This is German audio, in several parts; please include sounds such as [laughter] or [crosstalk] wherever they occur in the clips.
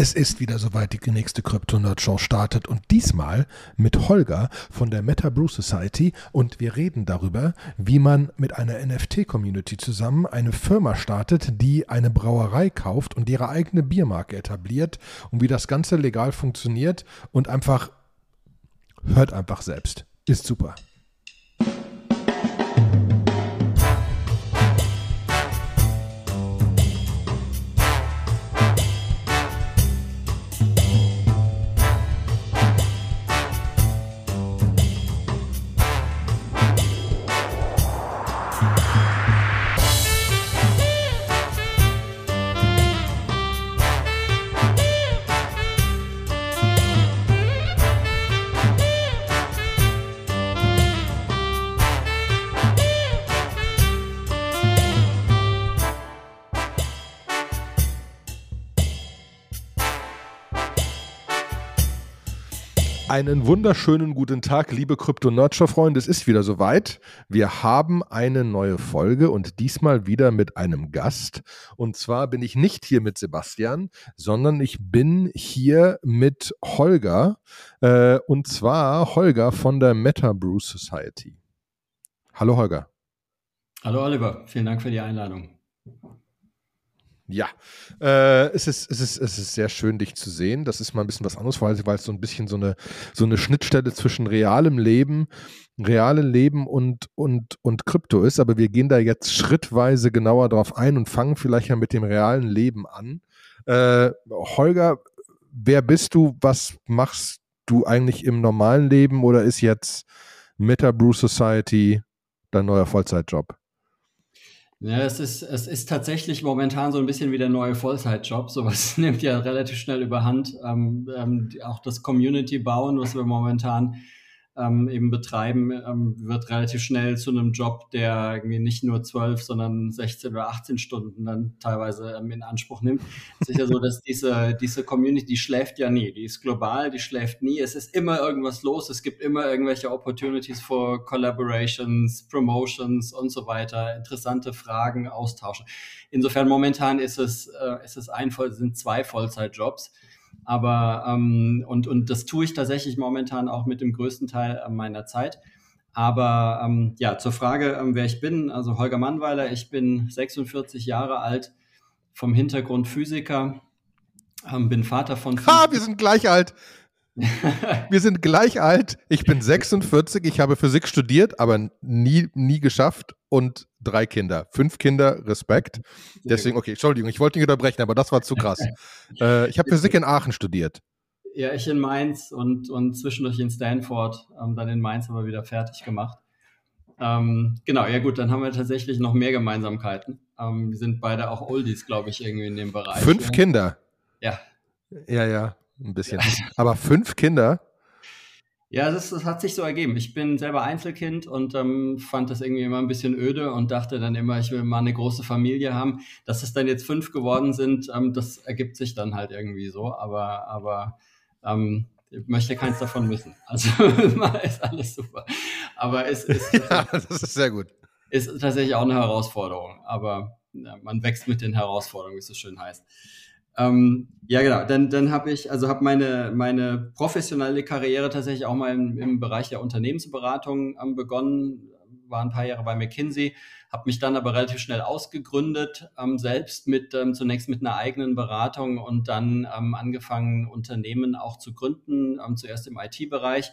Es ist wieder soweit, die nächste Krypto-Nerd-Show startet und diesmal mit Holger von der Meta Brew Society und wir reden darüber, wie man mit einer NFT-Community zusammen eine Firma startet, die eine Brauerei kauft und ihre eigene Biermarke etabliert und wie das Ganze legal funktioniert und einfach hört einfach selbst. Ist super. Einen wunderschönen guten Tag, liebe Krypto-Nurture-Freunde. Es ist wieder soweit. Wir haben eine neue Folge und diesmal wieder mit einem Gast. Und zwar bin ich nicht hier mit Sebastian, sondern ich bin hier mit Holger. Äh, und zwar Holger von der Meta Brew Society. Hallo Holger. Hallo Oliver, vielen Dank für die Einladung. Ja, äh, es, ist, es, ist, es ist sehr schön, dich zu sehen. Das ist mal ein bisschen was anderes, weil, weil es so ein bisschen so eine, so eine Schnittstelle zwischen realem Leben, realen Leben und, und, und Krypto ist. Aber wir gehen da jetzt schrittweise genauer drauf ein und fangen vielleicht ja mit dem realen Leben an. Äh, Holger, wer bist du? Was machst du eigentlich im normalen Leben oder ist jetzt Meta Brew Society dein neuer Vollzeitjob? Ja, es ist, es ist tatsächlich momentan so ein bisschen wie der neue Vollzeitjob. [laughs] Sowas nimmt ja relativ schnell überhand. Ähm, ähm, auch das Community bauen, was wir momentan ähm, eben betreiben, ähm, wird relativ schnell zu einem Job, der irgendwie nicht nur zwölf, sondern 16 oder 18 Stunden dann teilweise ähm, in Anspruch nimmt. Es ist ja so, dass diese, diese Community, die schläft ja nie. Die ist global, die schläft nie. Es ist immer irgendwas los. Es gibt immer irgendwelche Opportunities for Collaborations, Promotions und so weiter. Interessante Fragen, austauschen. Insofern momentan ist es, äh, ist es ein, sind zwei Vollzeitjobs. Aber ähm, und, und das tue ich tatsächlich momentan auch mit dem größten Teil äh, meiner Zeit. Aber ähm, ja, zur Frage, ähm, wer ich bin, also Holger Mannweiler, ich bin 46 Jahre alt, vom Hintergrund Physiker, ähm, bin Vater von. Ha, wir sind gleich alt. [laughs] wir sind gleich alt. Ich bin 46, ich habe Physik studiert, aber nie, nie geschafft und drei Kinder. Fünf Kinder, Respekt. Deswegen, okay, Entschuldigung, ich wollte nicht unterbrechen, aber das war zu krass. [laughs] äh, ich habe Physik in Aachen studiert. Ja, ich in Mainz und, und zwischendurch in Stanford, ähm, dann in Mainz aber wieder fertig gemacht. Ähm, genau, ja gut, dann haben wir tatsächlich noch mehr Gemeinsamkeiten. Ähm, wir sind beide auch Oldies, glaube ich, irgendwie in dem Bereich. Fünf ja. Kinder? Ja. Ja, ja ein bisschen. Ja. [laughs] Aber fünf Kinder? Ja, das, das, hat sich so ergeben. Ich bin selber Einzelkind und ähm, fand das irgendwie immer ein bisschen öde und dachte dann immer, ich will mal eine große Familie haben. Dass es dann jetzt fünf geworden sind, ähm, das ergibt sich dann halt irgendwie so. Aber, aber ähm, ich möchte keins davon missen. [laughs] Also [laughs] ist alles super. Aber es ist, ja, das ist sehr gut. Ist tatsächlich auch eine Herausforderung. Aber ja, man wächst mit den Herausforderungen, wie es so schön heißt. Ähm, ja, genau. Dann, dann habe ich, also habe meine, meine professionelle Karriere tatsächlich auch mal im, im Bereich der Unternehmensberatung ähm, begonnen, war ein paar Jahre bei McKinsey, habe mich dann aber relativ schnell ausgegründet, ähm, selbst mit ähm, zunächst mit einer eigenen Beratung und dann ähm, angefangen, Unternehmen auch zu gründen, ähm, zuerst im IT-Bereich.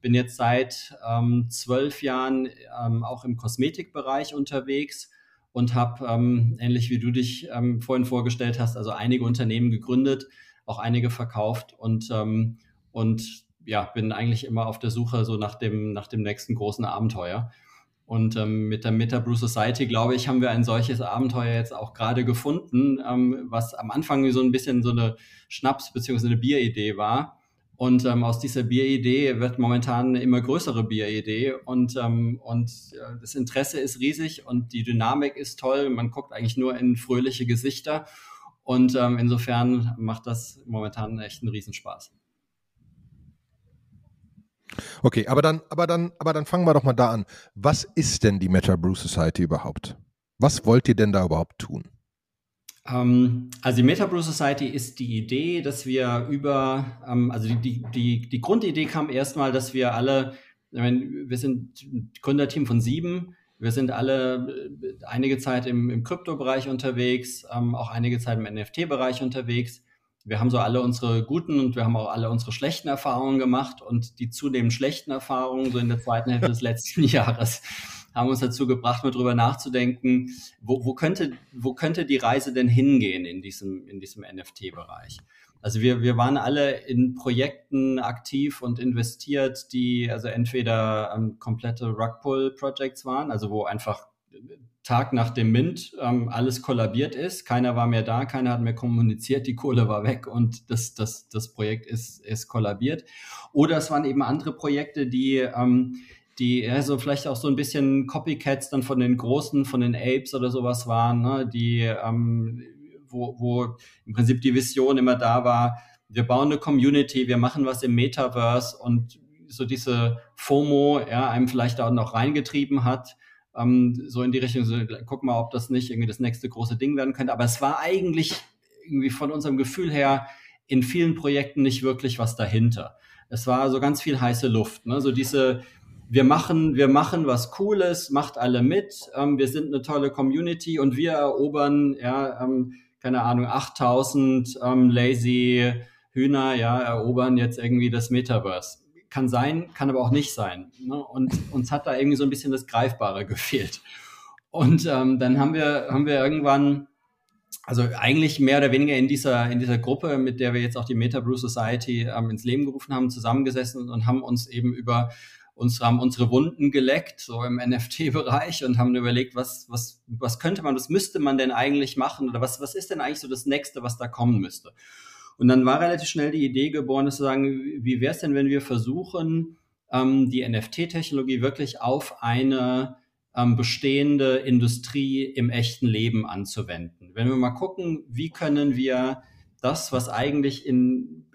Bin jetzt seit ähm, zwölf Jahren ähm, auch im Kosmetikbereich unterwegs und habe, ähm, ähnlich wie du dich ähm, vorhin vorgestellt hast, also einige Unternehmen gegründet, auch einige verkauft und, ähm, und ja, bin eigentlich immer auf der Suche so nach dem, nach dem nächsten großen Abenteuer. Und ähm, mit der Meta Brew Society, glaube ich, haben wir ein solches Abenteuer jetzt auch gerade gefunden, ähm, was am Anfang so ein bisschen so eine Schnaps- bzw. eine Bieridee war und ähm, aus dieser Bieridee wird momentan eine immer größere Bieridee und, ähm, und äh, das Interesse ist riesig und die Dynamik ist toll. Man guckt eigentlich nur in fröhliche Gesichter und ähm, insofern macht das momentan echt einen Riesenspaß. Okay, aber dann, aber dann, aber dann fangen wir doch mal da an. Was ist denn die Meta Brew Society überhaupt? Was wollt ihr denn da überhaupt tun? Ähm, also die Meta Brew Society ist die Idee, dass wir über, ähm, also die, die, die Grundidee kam erstmal, dass wir alle, ich meine, wir sind ein Gründerteam von sieben, wir sind alle äh, einige Zeit im, im Kryptobereich unterwegs, ähm, auch einige Zeit im NFT-Bereich unterwegs. Wir haben so alle unsere guten und wir haben auch alle unsere schlechten Erfahrungen gemacht und die zunehmend schlechten Erfahrungen so in der zweiten Hälfte des [laughs] letzten Jahres haben uns dazu gebracht, mal drüber nachzudenken, wo, wo, könnte, wo könnte die Reise denn hingehen in diesem, in diesem NFT-Bereich? Also wir, wir waren alle in Projekten aktiv und investiert, die also entweder ähm, komplette Rugpull-Projects waren, also wo einfach Tag nach dem Mint ähm, alles kollabiert ist, keiner war mehr da, keiner hat mehr kommuniziert, die Kohle war weg und das, das, das Projekt ist, ist kollabiert. Oder es waren eben andere Projekte, die ähm, die ja, so vielleicht auch so ein bisschen Copycats dann von den Großen, von den Apes oder sowas waren, ne? die, ähm, wo, wo im Prinzip die Vision immer da war, wir bauen eine Community, wir machen was im Metaverse und so diese FOMO, ja, einem vielleicht auch noch reingetrieben hat, ähm, so in die Richtung, so, guck mal, ob das nicht irgendwie das nächste große Ding werden könnte. Aber es war eigentlich irgendwie von unserem Gefühl her in vielen Projekten nicht wirklich was dahinter. Es war so ganz viel heiße Luft, ne? so diese, wir machen, wir machen was Cooles, macht alle mit, ähm, wir sind eine tolle Community und wir erobern, ja, ähm, keine Ahnung, 8000 ähm, lazy Hühner, ja, erobern jetzt irgendwie das Metaverse. Kann sein, kann aber auch nicht sein. Ne? Und uns hat da irgendwie so ein bisschen das Greifbare [laughs] gefehlt. Und ähm, dann haben wir, haben wir irgendwann, also eigentlich mehr oder weniger in dieser, in dieser Gruppe, mit der wir jetzt auch die Meta Brew Society ähm, ins Leben gerufen haben, zusammengesessen und haben uns eben über uns haben unsere Wunden geleckt, so im NFT-Bereich und haben überlegt, was, was, was könnte man, was müsste man denn eigentlich machen oder was, was ist denn eigentlich so das Nächste, was da kommen müsste? Und dann war relativ schnell die Idee geboren, zu sagen, wie wäre es denn, wenn wir versuchen, ähm, die NFT-Technologie wirklich auf eine ähm, bestehende Industrie im echten Leben anzuwenden? Wenn wir mal gucken, wie können wir das, was eigentlich in,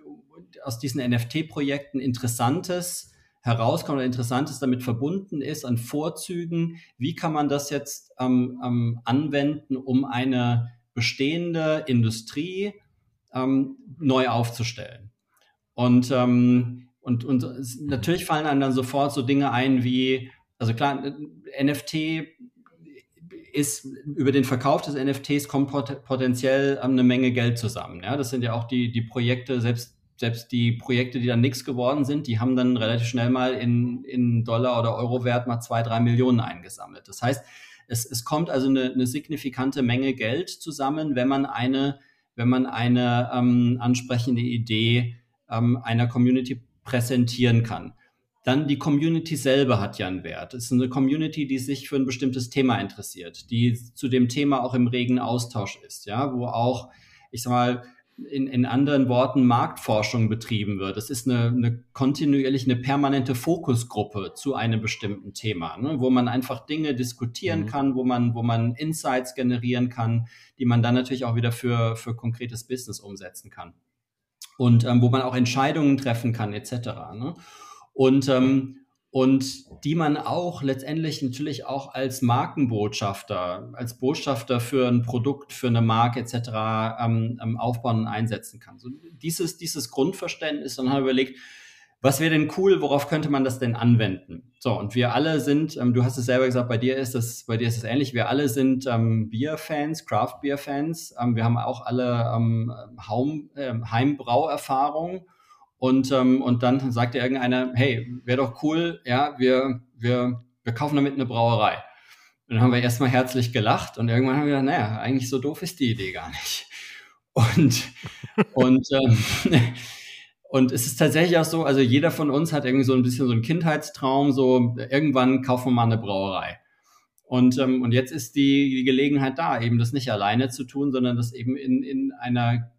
aus diesen NFT-Projekten interessantes herauskommt oder Interessantes damit verbunden ist an Vorzügen. Wie kann man das jetzt ähm, ähm, anwenden, um eine bestehende Industrie ähm, neu aufzustellen? Und, ähm, und, und natürlich fallen einem dann sofort so Dinge ein wie, also klar, NFT ist über den Verkauf des NFTs kommt pot potenziell eine Menge Geld zusammen. Ja, das sind ja auch die, die Projekte, selbst selbst die Projekte, die dann nichts geworden sind, die haben dann relativ schnell mal in, in Dollar oder Euro Wert mal zwei, drei Millionen eingesammelt. Das heißt, es, es kommt also eine, eine signifikante Menge Geld zusammen, wenn man eine, wenn man eine ähm, ansprechende Idee ähm, einer Community präsentieren kann. Dann die Community selber hat ja einen Wert. Es ist eine Community, die sich für ein bestimmtes Thema interessiert, die zu dem Thema auch im regen Austausch ist, ja, wo auch, ich sag mal, in, in anderen Worten Marktforschung betrieben wird. Es ist eine, eine kontinuierlich eine permanente Fokusgruppe zu einem bestimmten Thema, ne, wo man einfach Dinge diskutieren mhm. kann, wo man, wo man Insights generieren kann, die man dann natürlich auch wieder für, für konkretes Business umsetzen kann. Und ähm, wo man auch Entscheidungen treffen kann, etc. Ne? Und ähm, und die man auch letztendlich natürlich auch als Markenbotschafter, als Botschafter für ein Produkt, für eine Marke etc. Ähm, ähm, aufbauen und einsetzen kann. So dieses, dieses Grundverständnis, dann haben wir überlegt, was wäre denn cool, worauf könnte man das denn anwenden? So, und wir alle sind, ähm, du hast es selber gesagt, bei dir ist es, bei dir ist es ähnlich, wir alle sind ähm, Bierfans, Craft-Beer-Fans, ähm, wir haben auch alle ähm, Haum, äh, Heimbrauerfahrung und, ähm, und dann sagte irgendeiner, hey, wäre doch cool, ja, wir, wir, wir kaufen damit eine Brauerei. Und dann haben wir erstmal herzlich gelacht und irgendwann haben wir gedacht, naja, eigentlich so doof ist die Idee gar nicht. [laughs] Und, und, ähm, [laughs] und es ist tatsächlich auch so, also jeder von uns hat irgendwie so ein bisschen so einen Kindheitstraum, so irgendwann kaufen wir mal eine Brauerei. Und, ähm, und jetzt ist die, die Gelegenheit da, eben das nicht alleine zu tun, sondern das eben in, in einer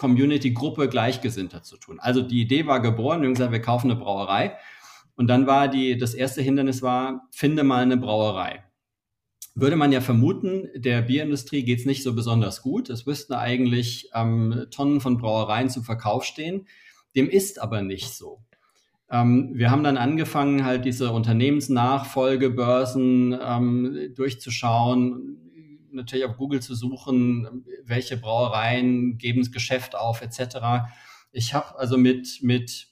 Community-Gruppe Gleichgesinnter zu tun. Also die Idee war geboren, wir gesagt, wir kaufen eine Brauerei. Und dann war die, das erste Hindernis war, finde mal eine Brauerei. Würde man ja vermuten, der Bierindustrie geht es nicht so besonders gut. Es müssten eigentlich ähm, Tonnen von Brauereien zum Verkauf stehen. Dem ist aber nicht so. Ähm, wir haben dann angefangen, halt diese Unternehmensnachfolgebörsen ähm, durchzuschauen, natürlich auf Google zu suchen, welche Brauereien geben das Geschäft auf, etc. Ich habe also mit, mit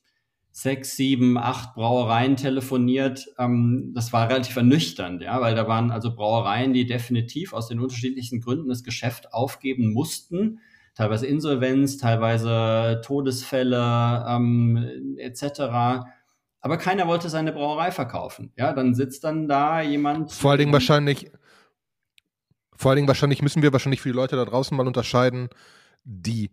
sechs, sieben, acht Brauereien telefoniert. Ähm, das war relativ ernüchternd, ja, weil da waren also Brauereien, die definitiv aus den unterschiedlichsten Gründen das Geschäft aufgeben mussten. Teilweise Insolvenz, teilweise Todesfälle ähm, etc. Aber keiner wollte seine Brauerei verkaufen. Ja, dann sitzt dann da jemand. Vor allen Dingen wahrscheinlich, vor allen Dingen wahrscheinlich müssen wir wahrscheinlich für die Leute da draußen mal unterscheiden, die,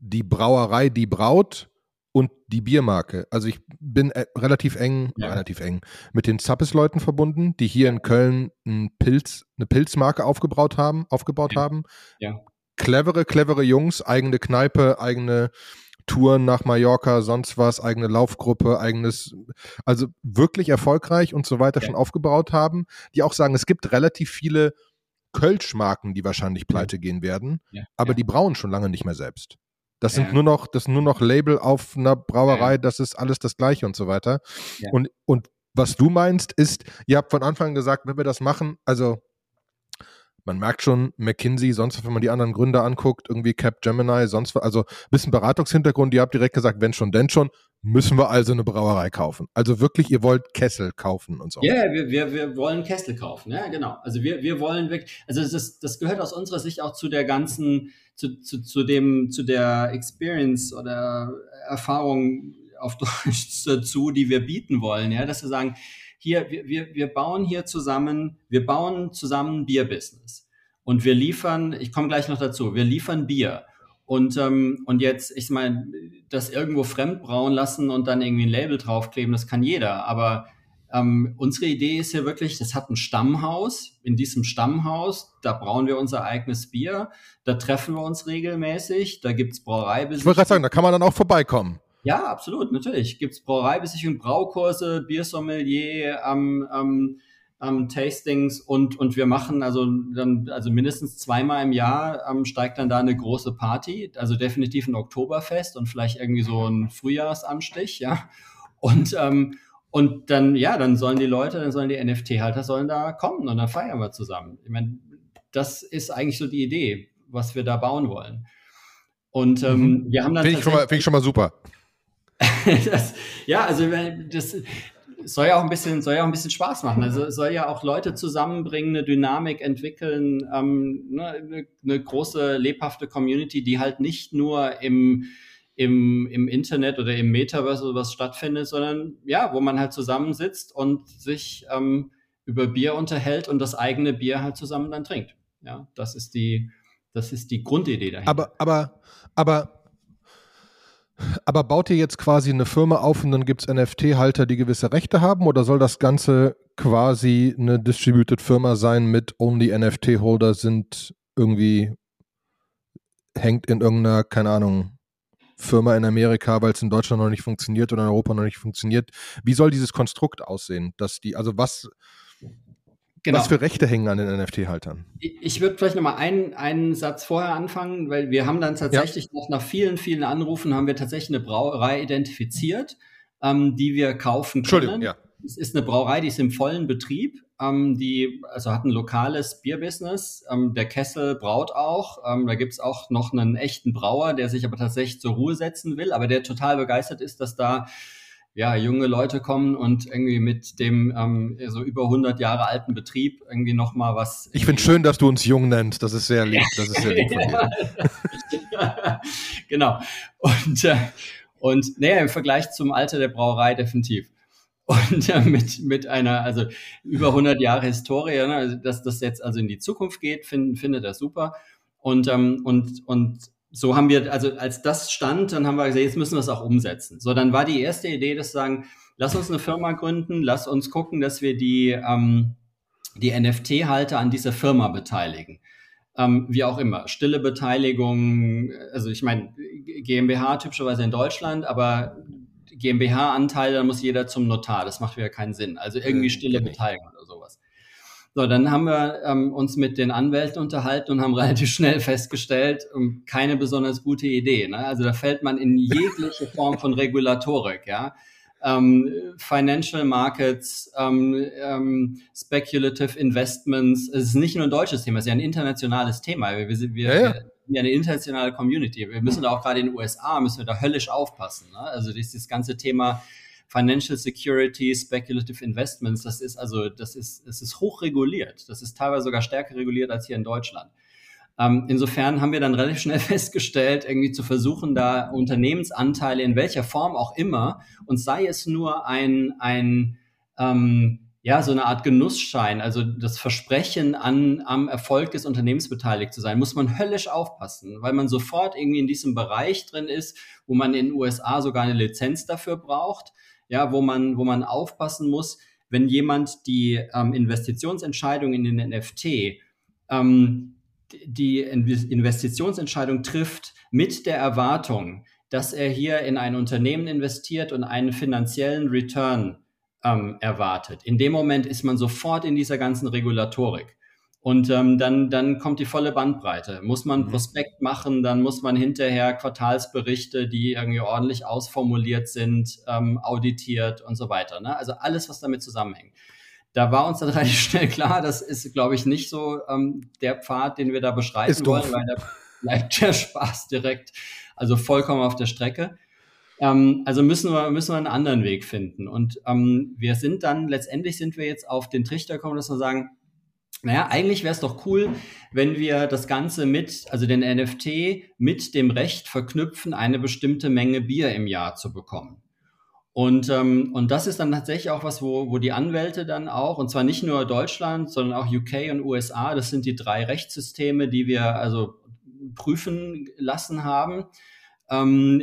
die Brauerei, die braut und die Biermarke. Also ich bin äh, relativ eng, ja. relativ eng mit den Zappes-Leuten verbunden, die hier in Köln einen Pilz, eine Pilzmarke aufgebaut haben, aufgebaut ja. haben. Ja. Clevere, clevere Jungs, eigene Kneipe, eigene Touren nach Mallorca, sonst was, eigene Laufgruppe, eigenes, also wirklich erfolgreich und so weiter schon aufgebaut haben, die auch sagen, es gibt relativ viele Kölschmarken, die wahrscheinlich pleite gehen werden, aber die brauen schon lange nicht mehr selbst. Das ja. sind nur noch, das sind nur noch Label auf einer Brauerei, ja. das ist alles das Gleiche und so weiter. Ja. Und, und was du meinst, ist, ihr habt von Anfang an gesagt, wenn wir das machen, also man merkt schon, McKinsey, sonst wenn man die anderen Gründer anguckt, irgendwie Cap Gemini, sonst was, also ein bisschen Beratungshintergrund, ihr habt direkt gesagt, wenn schon, denn schon, müssen wir also eine Brauerei kaufen. Also wirklich, ihr wollt Kessel kaufen und so. Ja, yeah, wir, wir, wir wollen Kessel kaufen, ja, genau. Also wir, wir wollen wirklich, also das, das gehört aus unserer Sicht auch zu der ganzen, zu, zu, zu dem, zu der Experience oder Erfahrung auf [laughs] Deutsch dazu, die wir bieten wollen, ja, dass wir sagen, hier, wir, wir, bauen hier zusammen, wir bauen zusammen Bierbusiness. Und wir liefern, ich komme gleich noch dazu, wir liefern Bier. Und, ähm, und jetzt, ich meine, das irgendwo fremd brauen lassen und dann irgendwie ein Label draufkleben, das kann jeder. Aber ähm, unsere Idee ist hier wirklich, das hat ein Stammhaus. In diesem Stammhaus, da brauen wir unser eigenes Bier. Da treffen wir uns regelmäßig. Da gibt's Brauereibesichtigungen. Ich wollte gerade sagen, da kann man dann auch vorbeikommen. Ja, absolut, natürlich. Gibt's Brauereibesichtigungen, Braukurse, Biersommelier, ähm, ähm, ähm, Tastings und, und wir machen also dann, also mindestens zweimal im Jahr ähm, steigt dann da eine große Party, also definitiv ein Oktoberfest und vielleicht irgendwie so ein Frühjahrsanstich, ja. Und, ähm, und dann, ja, dann sollen die Leute, dann sollen die NFT-Halter sollen da kommen und dann feiern wir zusammen. Ich meine, das ist eigentlich so die Idee, was wir da bauen wollen. Und ähm, mhm. wir haben dann. Finde ich, schon mal, find ich schon mal super. [laughs] das, ja, also das, soll ja auch ein bisschen, soll ja auch ein bisschen Spaß machen. Also soll ja auch Leute zusammenbringen, eine Dynamik entwickeln, ähm, ne, eine, eine große lebhafte Community, die halt nicht nur im im, im Internet oder im Metaverse oder was stattfindet, sondern ja, wo man halt zusammensitzt und sich ähm, über Bier unterhält und das eigene Bier halt zusammen dann trinkt. Ja, das ist die, das ist die Grundidee dahinter. Aber, aber, aber aber baut ihr jetzt quasi eine Firma auf und dann gibt es NFT-Halter, die gewisse Rechte haben? Oder soll das Ganze quasi eine Distributed Firma sein mit only NFT-Holder sind irgendwie, hängt in irgendeiner, keine Ahnung, Firma in Amerika, weil es in Deutschland noch nicht funktioniert oder in Europa noch nicht funktioniert. Wie soll dieses Konstrukt aussehen? Dass die, also was, Genau. Was für Rechte hängen an den NFT-Haltern? Ich würde vielleicht nochmal einen, einen Satz vorher anfangen, weil wir haben dann tatsächlich ja. noch nach vielen, vielen Anrufen haben wir tatsächlich eine Brauerei identifiziert, ähm, die wir kaufen können. Entschuldigung, ja. Es ist eine Brauerei, die ist im vollen Betrieb, ähm, die also hat ein lokales Bierbusiness. Ähm, der Kessel braut auch. Ähm, da gibt's auch noch einen echten Brauer, der sich aber tatsächlich zur Ruhe setzen will, aber der total begeistert ist, dass da ja, junge Leute kommen und irgendwie mit dem ähm, so über 100 Jahre alten Betrieb irgendwie noch mal was. Ich finde schön, dass du uns jung nennst. Das ist sehr lieb. Das ist sehr lieb von dir. [laughs] genau. Und, äh, und naja, im Vergleich zum Alter der Brauerei definitiv. Und äh, mit, mit einer, also über 100 Jahre Historie, ne, also dass das jetzt also in die Zukunft geht, finde finde das super. Und, ähm, und, und so haben wir, also als das stand, dann haben wir gesagt, jetzt müssen wir es auch umsetzen. So, dann war die erste Idee, dass sagen, lass uns eine Firma gründen, lass uns gucken, dass wir die, ähm, die NFT-Halter an dieser Firma beteiligen. Ähm, wie auch immer, stille Beteiligung, also ich meine, GmbH typischerweise in Deutschland, aber GmbH-Anteile, da muss jeder zum Notar, das macht wieder keinen Sinn. Also irgendwie stille Beteiligung. So, dann haben wir ähm, uns mit den Anwälten unterhalten und haben [laughs] relativ schnell festgestellt, um, ähm, keine besonders gute Idee. Ne? Also da fällt man in jegliche [laughs] Form von Regulatorik, ja. ähm, Financial Markets, ähm, ähm, Speculative Investments. Es ist nicht nur ein deutsches Thema, es ist ja ein internationales Thema. Wir, wir, wir, ja, ja. wir sind ja eine internationale Community. Wir müssen da auch gerade in den USA, müssen wir da höllisch aufpassen. Ne? Also dieses ganze Thema Financial Security, Speculative Investments, das ist also, das ist, es ist hoch reguliert. Das ist teilweise sogar stärker reguliert als hier in Deutschland. Ähm, insofern haben wir dann relativ schnell [laughs] festgestellt, irgendwie zu versuchen, da Unternehmensanteile in welcher Form auch immer, und sei es nur ein, ein ähm, ja, so eine Art Genussschein, also das Versprechen an, am Erfolg des Unternehmens beteiligt zu sein, muss man höllisch aufpassen, weil man sofort irgendwie in diesem Bereich drin ist, wo man in den USA sogar eine Lizenz dafür braucht, ja, wo man, wo man aufpassen muss, wenn jemand die ähm, Investitionsentscheidung in den NFT ähm, die Investitionsentscheidung trifft mit der Erwartung, dass er hier in ein Unternehmen investiert und einen finanziellen Return ähm, erwartet. In dem Moment ist man sofort in dieser ganzen Regulatorik. Und ähm, dann, dann kommt die volle Bandbreite. Muss man mhm. Prospekt machen, dann muss man hinterher Quartalsberichte, die irgendwie ordentlich ausformuliert sind, ähm, auditiert und so weiter. Ne? Also alles, was damit zusammenhängt da war uns dann [laughs] relativ schnell klar, das ist, glaube ich, nicht so ähm, der Pfad, den wir da beschreiten ist wollen, weil da bleibt der [laughs] Spaß direkt, also vollkommen auf der Strecke. Ähm, also müssen wir, müssen wir einen anderen Weg finden. Und ähm, wir sind dann, letztendlich sind wir jetzt auf den Trichter gekommen, dass wir sagen, naja, eigentlich wäre es doch cool, wenn wir das Ganze mit, also den NFT mit dem Recht verknüpfen, eine bestimmte Menge Bier im Jahr zu bekommen. Und, ähm, und das ist dann tatsächlich auch was, wo, wo die Anwälte dann auch, und zwar nicht nur Deutschland, sondern auch UK und USA, das sind die drei Rechtssysteme, die wir also prüfen lassen haben, ähm,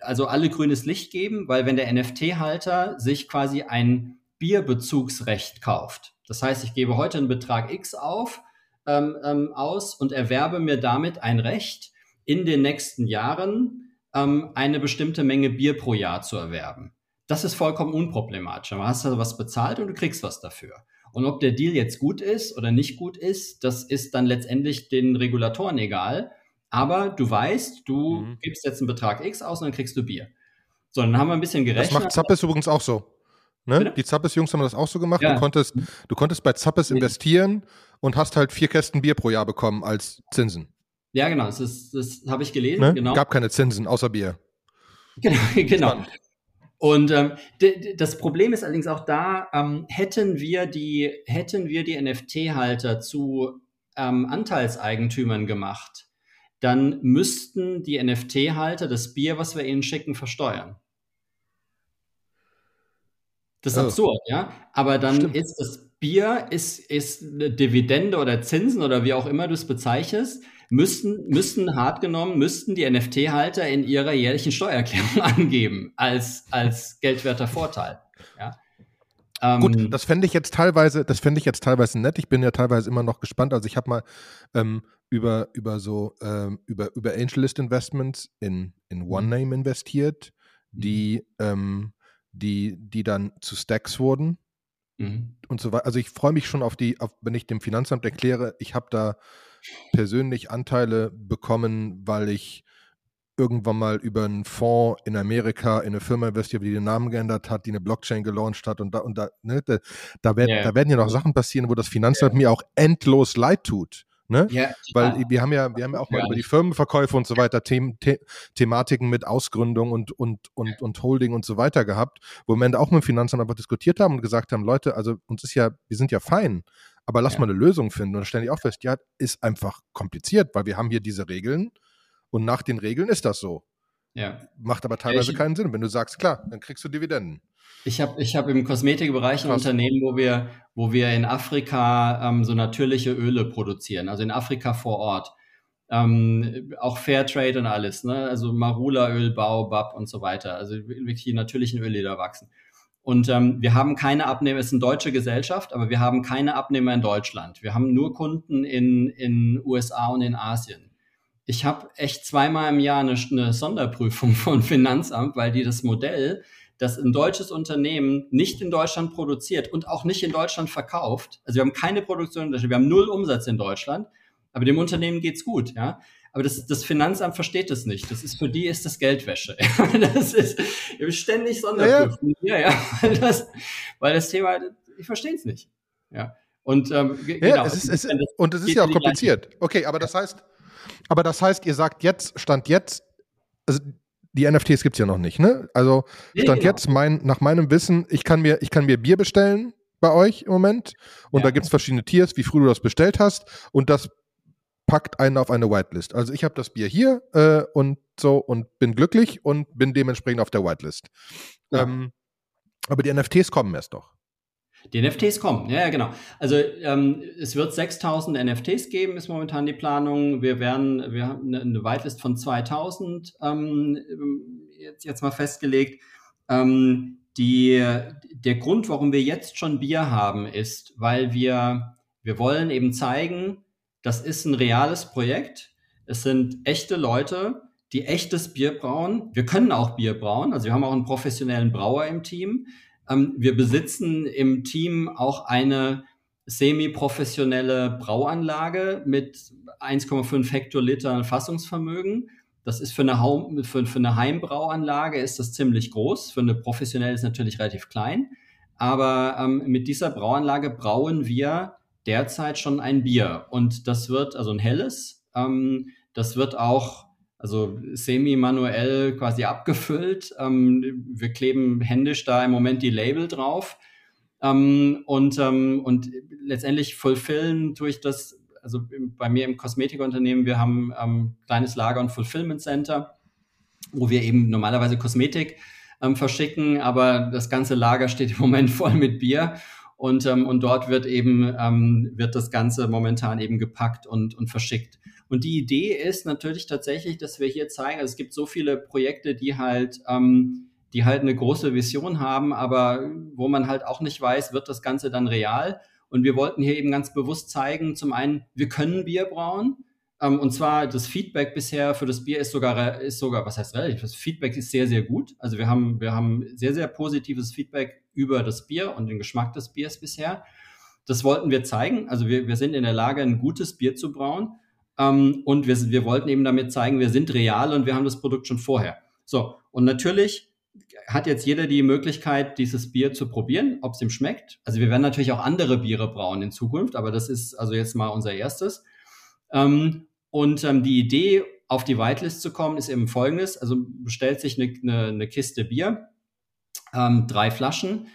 also alle grünes Licht geben, weil wenn der NFT-Halter sich quasi ein Bierbezugsrecht kauft, das heißt, ich gebe heute einen Betrag X auf, ähm, ähm, aus und erwerbe mir damit ein Recht, in den nächsten Jahren ähm, eine bestimmte Menge Bier pro Jahr zu erwerben. Das ist vollkommen unproblematisch. Du hast also was bezahlt und du kriegst was dafür. Und ob der Deal jetzt gut ist oder nicht gut ist, das ist dann letztendlich den Regulatoren egal. Aber du weißt, du mhm. gibst jetzt einen Betrag X aus und dann kriegst du Bier. So, dann haben wir ein bisschen gerechnet. Das macht Zappes übrigens auch so. Ne? Die Zappes-Jungs haben das auch so gemacht. Ja. Du, konntest, du konntest bei Zappes investieren und hast halt vier Kästen Bier pro Jahr bekommen als Zinsen. Ja, genau. Das, das habe ich gelesen. Ne? Genau. Gab keine Zinsen außer Bier. Genau, [laughs] genau. Und ähm, das Problem ist allerdings auch da, ähm, hätten wir die, hätten wir die NFT-Halter zu ähm, Anteilseigentümern gemacht, dann müssten die NFT-Halter das Bier, was wir ihnen schicken, versteuern. Das ist oh. absurd, ja. Aber dann Stimmt. ist das Bier ist, ist eine Dividende oder Zinsen oder wie auch immer du es bezeichnest, müssten, müssten hart genommen, müssten die NFT-Halter in ihrer jährlichen Steuererklärung [laughs] angeben als, als geldwerter Vorteil. Ja. Ähm, Gut, das fände ich jetzt teilweise, das fände ich jetzt teilweise nett. Ich bin ja teilweise immer noch gespannt. Also ich habe mal ähm, über, über so ähm, über, über AngelList Investments in, in mhm. OneName investiert, die, mhm. ähm, die, die dann zu Stacks wurden. Mhm. Und so weiter. Also ich freue mich schon auf die, auf, wenn ich dem Finanzamt erkläre, ich habe da persönlich Anteile bekommen, weil ich irgendwann mal über einen Fonds in Amerika in eine Firma investiert, die den Namen geändert hat, die eine Blockchain gelauncht hat und da, und da, ne, da, da, werden, yeah. da werden ja noch Sachen passieren, wo das Finanzamt yeah. mir auch endlos leid tut. Ne? Ja, Weil wir haben ja, wir haben ja auch mal ja. über die Firmenverkäufe und so weiter The The Thematiken mit Ausgründung und, und, und, und Holding und so weiter gehabt, wo wir am Ende auch mit dem Finanzamt einfach diskutiert haben und gesagt haben, Leute, also uns ist ja, wir sind ja fein, aber lass ja. mal eine Lösung finden. Und dann stelle ich auch fest, ja, ist einfach kompliziert, weil wir haben hier diese Regeln und nach den Regeln ist das so. Ja. Macht aber teilweise ich, keinen Sinn. Wenn du sagst, klar, dann kriegst du Dividenden. Ich habe ich hab im Kosmetikbereich ein Unternehmen, wo wir, wo wir in Afrika ähm, so natürliche Öle produzieren, also in Afrika vor Ort. Ähm, auch Fairtrade und alles, ne? also Marula-Öl, Baobab und so weiter. Also wirklich die natürlichen Öle, die da wachsen. Und ähm, wir haben keine Abnehmer, es ist eine deutsche Gesellschaft, aber wir haben keine Abnehmer in Deutschland. Wir haben nur Kunden in, in USA und in Asien. Ich habe echt zweimal im Jahr eine, eine Sonderprüfung [laughs] von Finanzamt, weil die das Modell, das ein deutsches Unternehmen nicht in Deutschland produziert und auch nicht in Deutschland verkauft. Also wir haben keine Produktion in Deutschland, wir haben null Umsatz in Deutschland, aber dem Unternehmen geht's gut, ja. Aber das, das Finanzamt versteht das nicht. Das ist für die ist das Geldwäsche. [laughs] das ist ständig Sonderprüfung. Ja, ja, ja. Weil, das, weil das Thema, ich verstehe es nicht. Ja. Und ähm, ja, genau, es ist, es ist, und es ist ja auch kompliziert. Okay, aber das heißt, aber das heißt, ihr sagt jetzt, Stand jetzt, also die NFTs gibt es ja noch nicht, ne? Also Stand genau. jetzt, mein, nach meinem Wissen, ich kann mir, ich kann mir Bier bestellen bei euch im Moment und ja. da gibt es verschiedene Tiers, wie früh du das bestellt hast und das packt einen auf eine Whitelist. Also ich habe das Bier hier äh, und so und bin glücklich und bin dementsprechend auf der Whitelist. Ja. Ähm, aber die NFTs kommen erst doch. Die NFTs kommen, ja, ja genau. Also ähm, es wird 6000 NFTs geben, ist momentan die Planung. Wir werden, wir haben eine, Whitelist von 2000 ähm, jetzt, jetzt mal festgelegt. Ähm, die, der Grund, warum wir jetzt schon Bier haben, ist, weil wir, wir wollen eben zeigen, das ist ein reales Projekt. Es sind echte Leute, die echtes Bier brauen. Wir können auch Bier brauen. Also wir haben auch einen professionellen Brauer im Team. Ähm, wir besitzen im Team auch eine semi-professionelle Brauanlage mit 1,5 Hektoliter Fassungsvermögen. Das ist für eine, Haum, für, für eine Heimbrauanlage ist das ziemlich groß. Für eine professionelle ist natürlich relativ klein. Aber ähm, mit dieser Brauanlage brauen wir derzeit schon ein Bier und das wird, also ein helles, ähm, das wird auch also semi-manuell quasi abgefüllt. Ähm, wir kleben händisch da im Moment die Label drauf. Ähm, und, ähm, und letztendlich fulfillen durch das, also bei mir im Kosmetikunternehmen, wir haben ähm, kleines Lager und Fulfillment Center, wo wir eben normalerweise Kosmetik ähm, verschicken, aber das ganze Lager steht im Moment voll mit Bier. Und, ähm, und dort wird eben, ähm, wird das Ganze momentan eben gepackt und, und verschickt. Und die Idee ist natürlich tatsächlich, dass wir hier zeigen, also es gibt so viele Projekte, die halt, ähm, die halt eine große Vision haben, aber wo man halt auch nicht weiß, wird das Ganze dann real? Und wir wollten hier eben ganz bewusst zeigen, zum einen, wir können Bier brauen, ähm, und zwar das Feedback bisher für das Bier ist sogar, ist sogar, was heißt relativ? Das Feedback ist sehr, sehr gut. Also wir haben, wir haben sehr, sehr positives Feedback über das Bier und den Geschmack des Biers bisher. Das wollten wir zeigen. Also wir, wir sind in der Lage, ein gutes Bier zu brauen. Ähm, und wir, wir wollten eben damit zeigen, wir sind real und wir haben das Produkt schon vorher. So, und natürlich hat jetzt jeder die Möglichkeit, dieses Bier zu probieren, ob es ihm schmeckt. Also wir werden natürlich auch andere Biere brauen in Zukunft, aber das ist also jetzt mal unser erstes. Ähm, und ähm, die Idee, auf die Whitelist zu kommen, ist eben folgendes. Also bestellt sich eine, eine, eine Kiste Bier, ähm, drei Flaschen.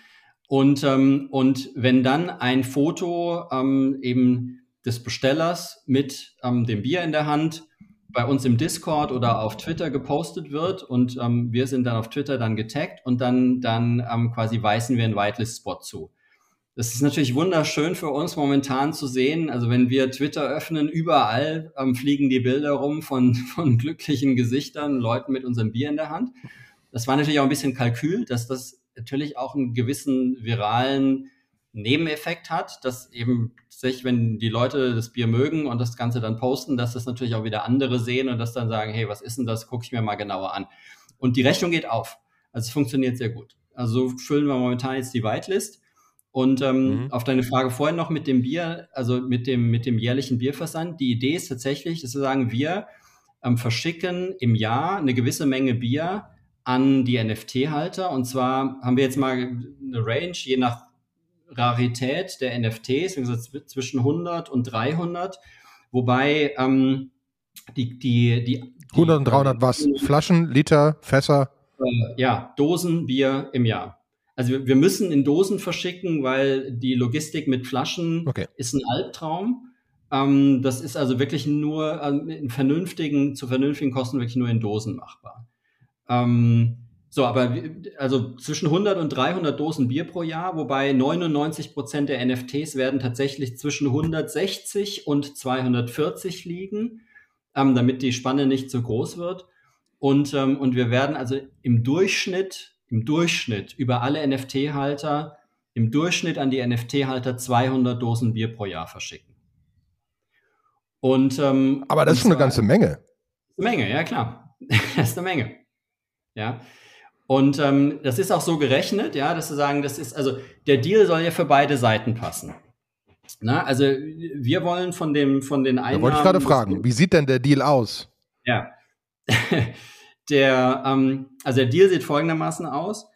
Und, ähm, und wenn dann ein Foto ähm, eben des Bestellers mit ähm, dem Bier in der Hand bei uns im Discord oder auf Twitter gepostet wird und ähm, wir sind dann auf Twitter dann getaggt und dann, dann ähm, quasi weisen wir einen Whitelist-Spot zu. Das ist natürlich wunderschön für uns momentan zu sehen. Also wenn wir Twitter öffnen, überall ähm, fliegen die Bilder rum von, [laughs] von glücklichen Gesichtern, Leuten mit unserem Bier in der Hand. Das war natürlich auch ein bisschen Kalkül, dass das natürlich auch einen gewissen viralen Nebeneffekt hat, dass eben sich, wenn die Leute das Bier mögen und das Ganze dann posten, dass das natürlich auch wieder andere sehen und das dann sagen, hey, was ist denn das? Gucke ich mir mal genauer an. Und die Rechnung geht auf. Also es funktioniert sehr gut. Also so füllen wir momentan jetzt die Whitelist. Und ähm, mhm. auf deine Frage vorhin noch mit dem Bier, also mit dem, mit dem jährlichen Bierversand. Die Idee ist tatsächlich, dass wir sagen, wir ähm, verschicken im Jahr eine gewisse Menge Bier an die NFT-Halter. Und zwar haben wir jetzt mal eine Range, je nach Rarität der NFTs, zwischen 100 und 300. Wobei ähm, die, die, die, 100 und 300 was? Flaschen, Liter, Fässer? Äh, ja, Dosen Bier im Jahr. Also wir, müssen in Dosen verschicken, weil die Logistik mit Flaschen okay. ist ein Albtraum. Ähm, das ist also wirklich nur ähm, in vernünftigen, zu vernünftigen Kosten wirklich nur in Dosen machbar. Ähm, so, aber also zwischen 100 und 300 Dosen Bier pro Jahr, wobei 99 Prozent der NFTs werden tatsächlich zwischen 160 und 240 liegen, ähm, damit die Spanne nicht zu groß wird. Und, ähm, und wir werden also im Durchschnitt im Durchschnitt über alle NFT-Halter im Durchschnitt an die NFT-Halter 200 Dosen Bier pro Jahr verschicken. Und, ähm, Aber das ist schon eine ganze Menge. Eine Menge, ja klar. [laughs] das ist eine Menge. Ja. Und ähm, das ist auch so gerechnet, ja, dass sie sagen, das ist, also der Deal soll ja für beide Seiten passen. Na, also wir wollen von dem, von den Einnahmen. Da wollte ich gerade fragen, wie sieht denn der Deal aus? Ja. [laughs] der, ähm, also der Deal sieht folgendermaßen aus,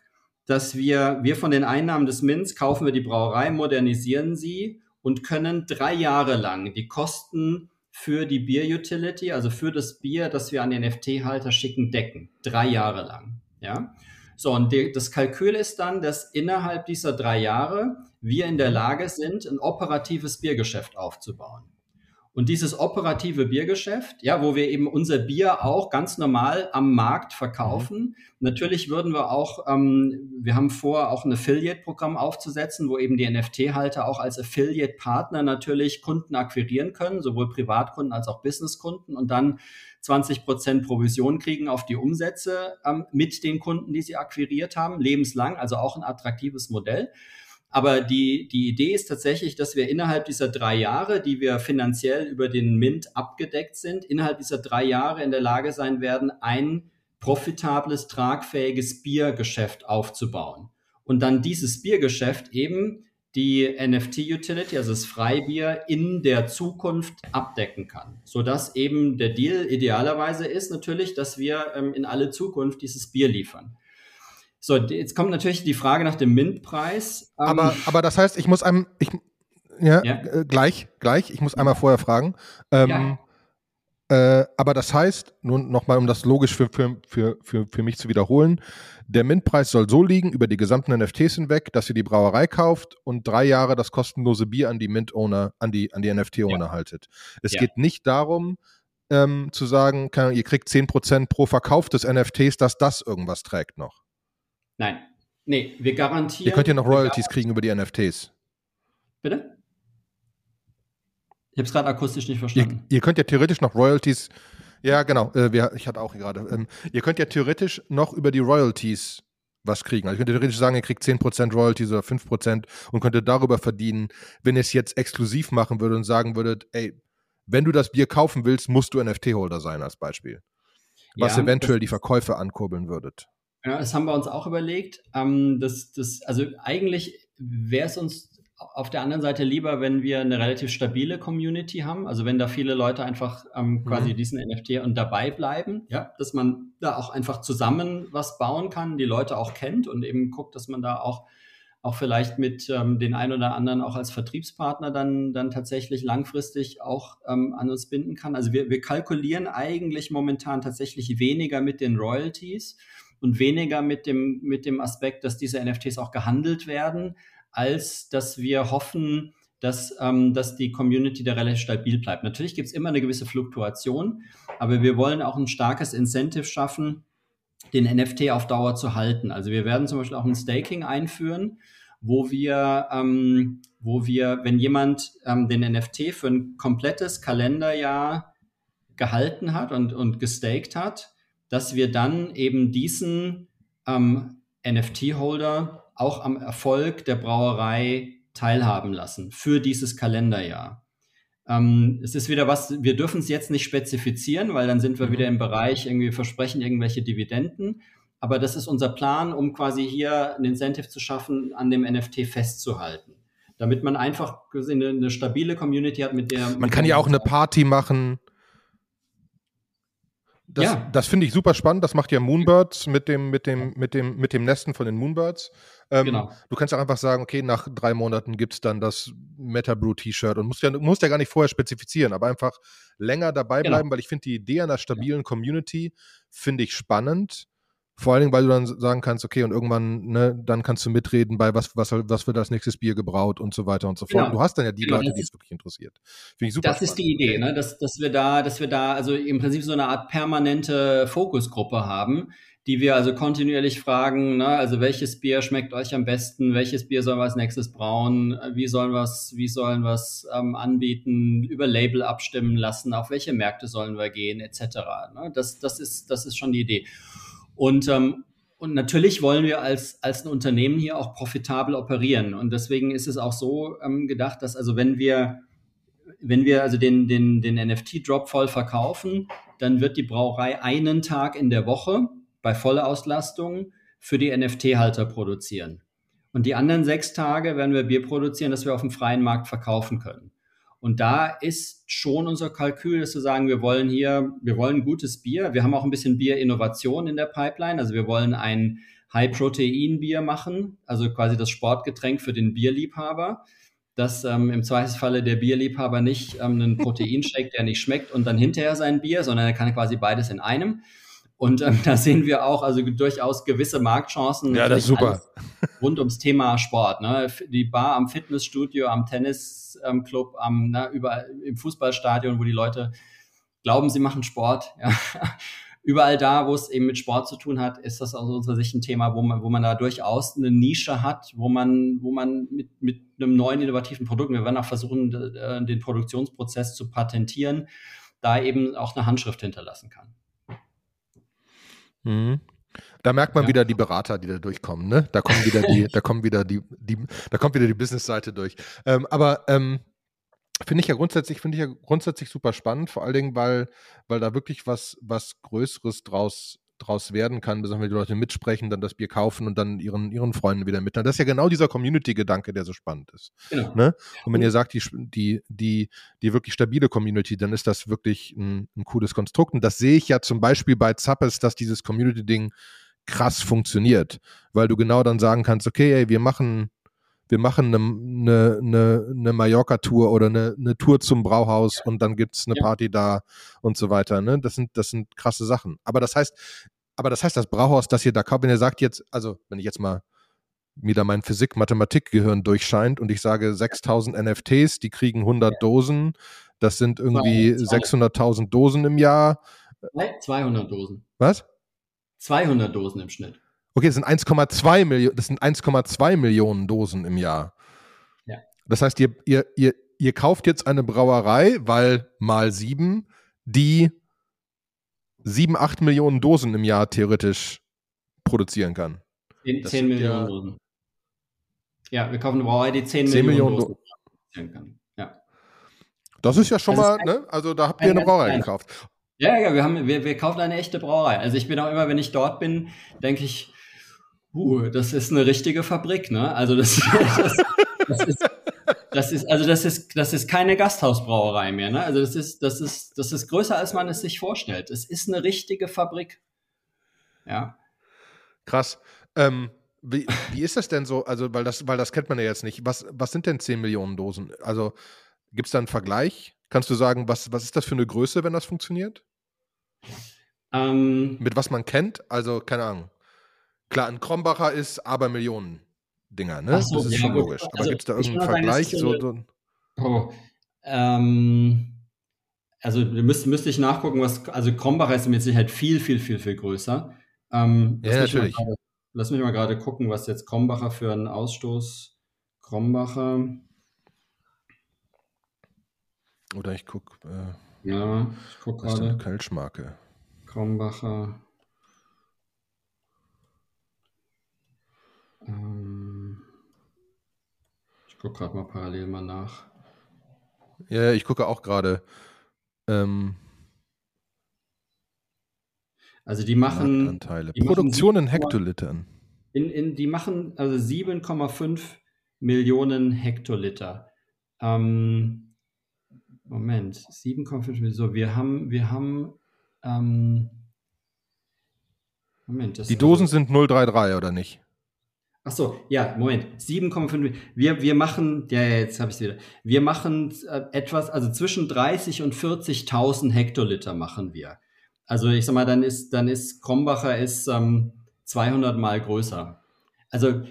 dass wir, wir von den Einnahmen des Mints kaufen wir die Brauerei, modernisieren sie und können drei Jahre lang die Kosten für die Bier-Utility, also für das Bier, das wir an den NFT-Halter schicken, decken. Drei Jahre lang. Ja. So, und die, das Kalkül ist dann, dass innerhalb dieser drei Jahre wir in der Lage sind, ein operatives Biergeschäft aufzubauen. Und dieses operative Biergeschäft, ja, wo wir eben unser Bier auch ganz normal am Markt verkaufen. Natürlich würden wir auch, ähm, wir haben vor, auch ein Affiliate-Programm aufzusetzen, wo eben die NFT-Halter auch als Affiliate-Partner natürlich Kunden akquirieren können, sowohl Privatkunden als auch Businesskunden und dann 20 Prozent Provision kriegen auf die Umsätze ähm, mit den Kunden, die sie akquiriert haben, lebenslang, also auch ein attraktives Modell. Aber die, die Idee ist tatsächlich, dass wir innerhalb dieser drei Jahre, die wir finanziell über den Mint abgedeckt sind, innerhalb dieser drei Jahre in der Lage sein werden, ein profitables, tragfähiges Biergeschäft aufzubauen. Und dann dieses Biergeschäft eben die NFT-Utility, also das Freibier, in der Zukunft abdecken kann. Sodass eben der Deal idealerweise ist natürlich, dass wir ähm, in alle Zukunft dieses Bier liefern. So, jetzt kommt natürlich die Frage nach dem Mintpreis. Ähm, aber, aber das heißt, ich muss einem, ich, ja, ja. Äh, gleich, gleich, ich muss einmal vorher fragen. Ähm, ja. Äh, aber das heißt, nun nochmal, um das logisch für, für, für, für, für mich zu wiederholen, der Mintpreis soll so liegen über die gesamten NFTs hinweg, dass ihr die Brauerei kauft und drei Jahre das kostenlose Bier an die Mint-Owner, an die, an die NFT-Owner haltet. Es geht nicht darum, ähm, zu sagen, kann, ihr kriegt 10% pro Verkauf des NFTs, dass das irgendwas trägt noch. Nein. Nee, wir garantieren. Ihr könnt ja noch Royalties kriegen über die NFTs. Bitte? Ich habe es gerade akustisch nicht verstanden. Ihr, ihr, könnt ja theoretisch noch Royalties. Ja, genau. Äh, wir, ich hatte auch gerade. Ähm, ihr könnt ja theoretisch noch über die Royalties was kriegen. Also ich könnte theoretisch sagen, ihr kriegt 10% Royalties oder 5% und könntet darüber verdienen, wenn ihr es jetzt exklusiv machen würdet und sagen würdet, ey, wenn du das Bier kaufen willst, musst du NFT-Holder sein als Beispiel. Was ja, eventuell die Verkäufe ankurbeln würdet. Ja, das haben wir uns auch überlegt. Ähm, das, das, also eigentlich wäre es uns auf der anderen Seite lieber, wenn wir eine relativ stabile Community haben, also wenn da viele Leute einfach ähm, quasi mhm. diesen NFT und dabei bleiben, ja, dass man da auch einfach zusammen was bauen kann, die Leute auch kennt und eben guckt, dass man da auch auch vielleicht mit ähm, den ein oder anderen auch als Vertriebspartner dann, dann tatsächlich langfristig auch ähm, an uns binden kann. Also wir, wir kalkulieren eigentlich momentan tatsächlich weniger mit den Royalties, und weniger mit dem, mit dem Aspekt, dass diese NFTs auch gehandelt werden, als dass wir hoffen, dass, ähm, dass die Community da relativ stabil bleibt. Natürlich gibt es immer eine gewisse Fluktuation, aber wir wollen auch ein starkes Incentive schaffen, den NFT auf Dauer zu halten. Also wir werden zum Beispiel auch ein Staking einführen, wo wir, ähm, wo wir, wenn jemand ähm, den NFT für ein komplettes Kalenderjahr gehalten hat und, und gestaked hat, dass wir dann eben diesen ähm, NFT-Holder auch am Erfolg der Brauerei teilhaben lassen für dieses Kalenderjahr. Ähm, es ist wieder was, wir dürfen es jetzt nicht spezifizieren, weil dann sind wir mhm. wieder im Bereich, irgendwie versprechen irgendwelche Dividenden. Aber das ist unser Plan, um quasi hier ein Incentive zu schaffen, an dem NFT festzuhalten. Damit man einfach eine, eine stabile Community hat, mit der. Man kann ja auch eine Party machen das, ja. das finde ich super spannend. Das macht ja Moonbirds mit dem, mit dem, mit dem, mit dem Nesten von den Moonbirds. Ähm, genau. Du kannst auch einfach sagen, okay, nach drei Monaten gibt es dann das Metabrew-T-Shirt und musst ja, musst ja gar nicht vorher spezifizieren, aber einfach länger dabei genau. bleiben, weil ich finde die Idee einer stabilen Community finde ich spannend. Vor allen Dingen, weil du dann sagen kannst, okay, und irgendwann, ne, dann kannst du mitreden bei was, was, was wird als nächstes Bier gebraut und so weiter und so fort. Genau. Du hast dann ja die genau, Leute, die es wirklich interessiert. Finde ich super. Das spannend. ist die Idee, ne? dass, dass wir da, dass wir da also im Prinzip so eine Art permanente Fokusgruppe haben, die wir also kontinuierlich fragen, ne? also welches Bier schmeckt euch am besten, welches Bier sollen wir als nächstes brauen, wie sollen wir wie sollen wir es ähm, anbieten, über Label abstimmen lassen, auf welche Märkte sollen wir gehen, etc. Ne? Das, das, ist, das ist schon die Idee. Und, ähm, und natürlich wollen wir als, als ein Unternehmen hier auch profitabel operieren. Und deswegen ist es auch so ähm, gedacht, dass also wenn wir, wenn wir also den, den, den NFT-Drop voll verkaufen, dann wird die Brauerei einen Tag in der Woche bei voller Auslastung für die NFT-Halter produzieren. Und die anderen sechs Tage werden wir Bier produzieren, das wir auf dem freien Markt verkaufen können. Und da ist schon unser Kalkül, dass wir sagen, wir wollen hier, wir wollen gutes Bier. Wir haben auch ein bisschen Bierinnovation in der Pipeline. Also wir wollen ein High-Protein-Bier machen, also quasi das Sportgetränk für den Bierliebhaber dass ähm, im Zweifelsfalle der Bierliebhaber nicht ähm, einen [laughs] Proteinshake, der nicht schmeckt, und dann hinterher sein Bier, sondern er kann quasi beides in einem. Und ähm, [laughs] da sehen wir auch also durchaus gewisse Marktchancen. Ja, das ist super. Rund ums Thema Sport. Ne? Die Bar am Fitnessstudio, am Tennisclub, am na, überall im Fußballstadion, wo die Leute glauben, sie machen Sport. [laughs] Ja überall da, wo es eben mit Sport zu tun hat, ist das aus unserer Sicht ein Thema, wo man, wo man da durchaus eine Nische hat, wo man, wo man mit, mit einem neuen innovativen Produkt, wir werden auch versuchen, den Produktionsprozess zu patentieren, da eben auch eine Handschrift hinterlassen kann. Mhm. Da merkt man ja. wieder die Berater, die da durchkommen, ne? Da kommen wieder die, [laughs] da kommen wieder die, die, da kommt wieder die Business-Seite durch. Ähm, aber ähm, Finde ich ja grundsätzlich, finde ich ja grundsätzlich super spannend, vor allen Dingen, weil, weil da wirklich was, was Größeres draus, draus werden kann, besonders wenn die Leute mitsprechen, dann das Bier kaufen und dann ihren, ihren Freunden wieder mitteilen. Das ist ja genau dieser Community-Gedanke, der so spannend ist. Genau. Ne? Und wenn ihr sagt, die, die, die, die wirklich stabile Community, dann ist das wirklich ein, ein cooles Konstrukt. Und das sehe ich ja zum Beispiel bei Zappes, dass dieses Community-Ding krass funktioniert, weil du genau dann sagen kannst, okay, ey, wir machen wir machen eine, eine, eine, eine Mallorca-Tour oder eine, eine Tour zum Brauhaus und dann gibt es eine ja. Party da und so weiter. Ne? Das, sind, das sind krasse Sachen. Aber das heißt, aber das heißt, das Brauhaus, das ihr da kauft, wenn ihr sagt jetzt, also wenn ich jetzt mal mir da mein Physik-Mathematik-Gehirn durchscheint und ich sage 6000 NFTs, die kriegen 100 ja. Dosen, das sind irgendwie 600.000 Dosen im Jahr. 200 Dosen. Was? 200 Dosen im Schnitt. Okay, das sind 1,2 Millionen, das sind 1,2 Millionen Dosen im Jahr. Ja. Das heißt, ihr, ihr, ihr, ihr kauft jetzt eine Brauerei, weil mal sieben, die sieben, acht Millionen Dosen im Jahr theoretisch produzieren kann. 10, 10 Millionen ja, Dosen. Ja, wir kaufen eine Brauerei, die 10, 10 Millionen, Dosen produzieren kann. Ja. Das ist ja schon das mal, ne? Also da habt ihr eine Brauerei gekauft. Ja, ja, wir, haben, wir, wir kaufen eine echte Brauerei. Also ich bin auch immer, wenn ich dort bin, denke ich, Uh, das ist eine richtige Fabrik, ne? Also das, das, das, ist, das ist, also das ist, das ist keine Gasthausbrauerei mehr, ne? Also das ist, das ist, das ist größer, als man es sich vorstellt. Es ist eine richtige Fabrik. Ja. Krass. Ähm, wie, wie ist das denn so? Also, weil das, weil das kennt man ja jetzt nicht. Was, was sind denn 10 Millionen Dosen? Also, gibt es da einen Vergleich? Kannst du sagen, was, was ist das für eine Größe, wenn das funktioniert? Ähm, Mit was man kennt? Also, keine Ahnung. Klar, ein Krombacher ist aber Millionen Dinger, ne? So, das ist ja, schon logisch. Aber also, gibt es da irgendeinen Vergleich? So, so oh, ähm, also müsste, müsste ich nachgucken, was, also Krombacher ist mit Sicherheit viel, viel, viel, viel größer. Ähm, ja, natürlich. Grade, lass mich mal gerade gucken, was jetzt Krombacher für einen Ausstoß. Krombacher. Oder ich gucke. Äh, ja, ich gucke gerade. Ist eine Kölschmarke. Krombacher. Ich gucke gerade mal parallel mal nach. Ja, ich gucke auch gerade. Ähm, also die machen die Produktion machen in Hektolitern. In, in, die machen also 7,5 Millionen Hektoliter. Ähm, Moment, 7,5 Millionen. So, wir haben, wir haben ähm, Moment. die Dosen also, sind 033 oder nicht? Ach so, ja, Moment. 7,5. Wir, wir machen, ja, jetzt habe ich es wieder. Wir machen äh, etwas, also zwischen 30 und 40.000 Hektoliter machen wir. Also ich sag mal, dann ist, dann ist Krombacher ist ähm, 200 mal größer. Also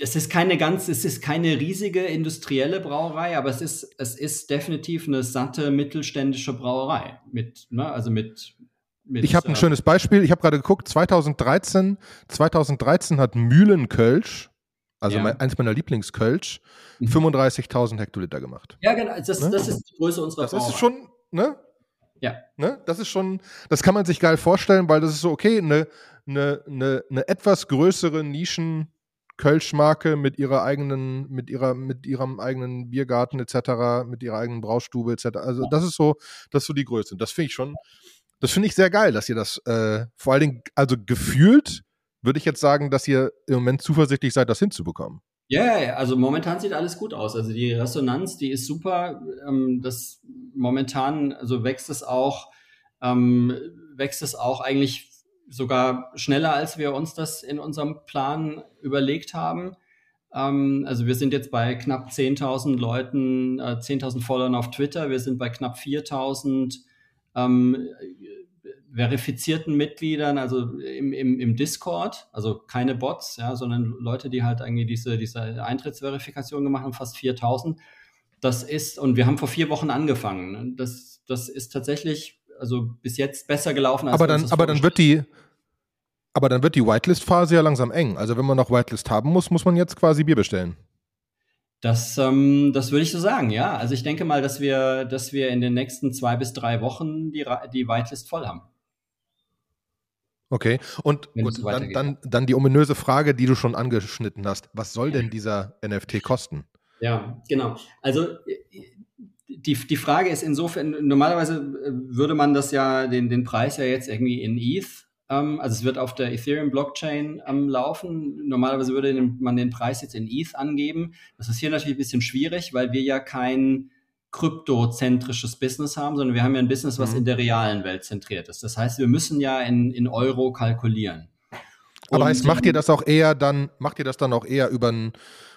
es ist keine ganz, es ist keine riesige industrielle Brauerei, aber es ist, es ist definitiv eine satte mittelständische Brauerei mit, ne, also mit mit, ich habe ein äh, schönes Beispiel. Ich habe gerade geguckt, 2013, 2013 hat Mühlenkölsch, also ja. mein, eins meiner Lieblingskölsch, 35.000 mhm. Hektoliter gemacht. Ja, genau. Das, ne? das ist die Größe unserer Das Brauerei. ist schon, ne? Ja. Ne? Das ist schon, das kann man sich geil vorstellen, weil das ist so, okay, eine, eine, eine, eine etwas größere Nischen- Kölschmarke mit ihrer eigenen, mit ihrer, mit ihrem eigenen Biergarten etc., mit ihrer eigenen Braustube etc. Also das ist so, das ist so die Größe. Das finde ich schon, das finde ich sehr geil, dass ihr das äh, vor allen Dingen, also gefühlt würde ich jetzt sagen, dass ihr im Moment zuversichtlich seid, das hinzubekommen. Ja, ja, also momentan sieht alles gut aus. Also die Resonanz, die ist super. Ähm, das momentan, also wächst es auch, ähm, wächst es auch eigentlich sogar schneller, als wir uns das in unserem Plan überlegt haben. Ähm, also wir sind jetzt bei knapp 10.000 Leuten, äh, 10.000 Followern auf Twitter. Wir sind bei knapp 4.000 ähm, verifizierten Mitgliedern, also im, im, im Discord, also keine Bots, ja, sondern Leute, die halt irgendwie diese, diese Eintrittsverifikation gemacht haben, fast 4000. Das ist, und wir haben vor vier Wochen angefangen. Ne? Das, das ist tatsächlich, also bis jetzt besser gelaufen als Aber dann, aber dann wird die, aber dann wird die Whitelist-Phase ja langsam eng. Also wenn man noch Whitelist haben muss, muss man jetzt quasi Bier bestellen. Das, ähm, das würde ich so sagen, ja. Also ich denke mal, dass wir, dass wir in den nächsten zwei bis drei Wochen die, die Whitelist voll haben. Okay, und, und dann, dann, dann, die ominöse Frage, die du schon angeschnitten hast. Was soll denn dieser NFT kosten? Ja, genau. Also die, die Frage ist insofern, normalerweise äh, würde man das ja, den, den Preis ja jetzt irgendwie in ETH, ähm, also es wird auf der Ethereum-Blockchain ähm, laufen. Normalerweise würde man den Preis jetzt in ETH angeben. Das ist hier natürlich ein bisschen schwierig, weil wir ja kein kryptozentrisches Business haben, sondern wir haben ja ein Business, was mhm. in der realen Welt zentriert ist. Das heißt, wir müssen ja in, in Euro kalkulieren. Aber heißt, macht ihr das auch eher dann, macht ihr das dann auch eher über ein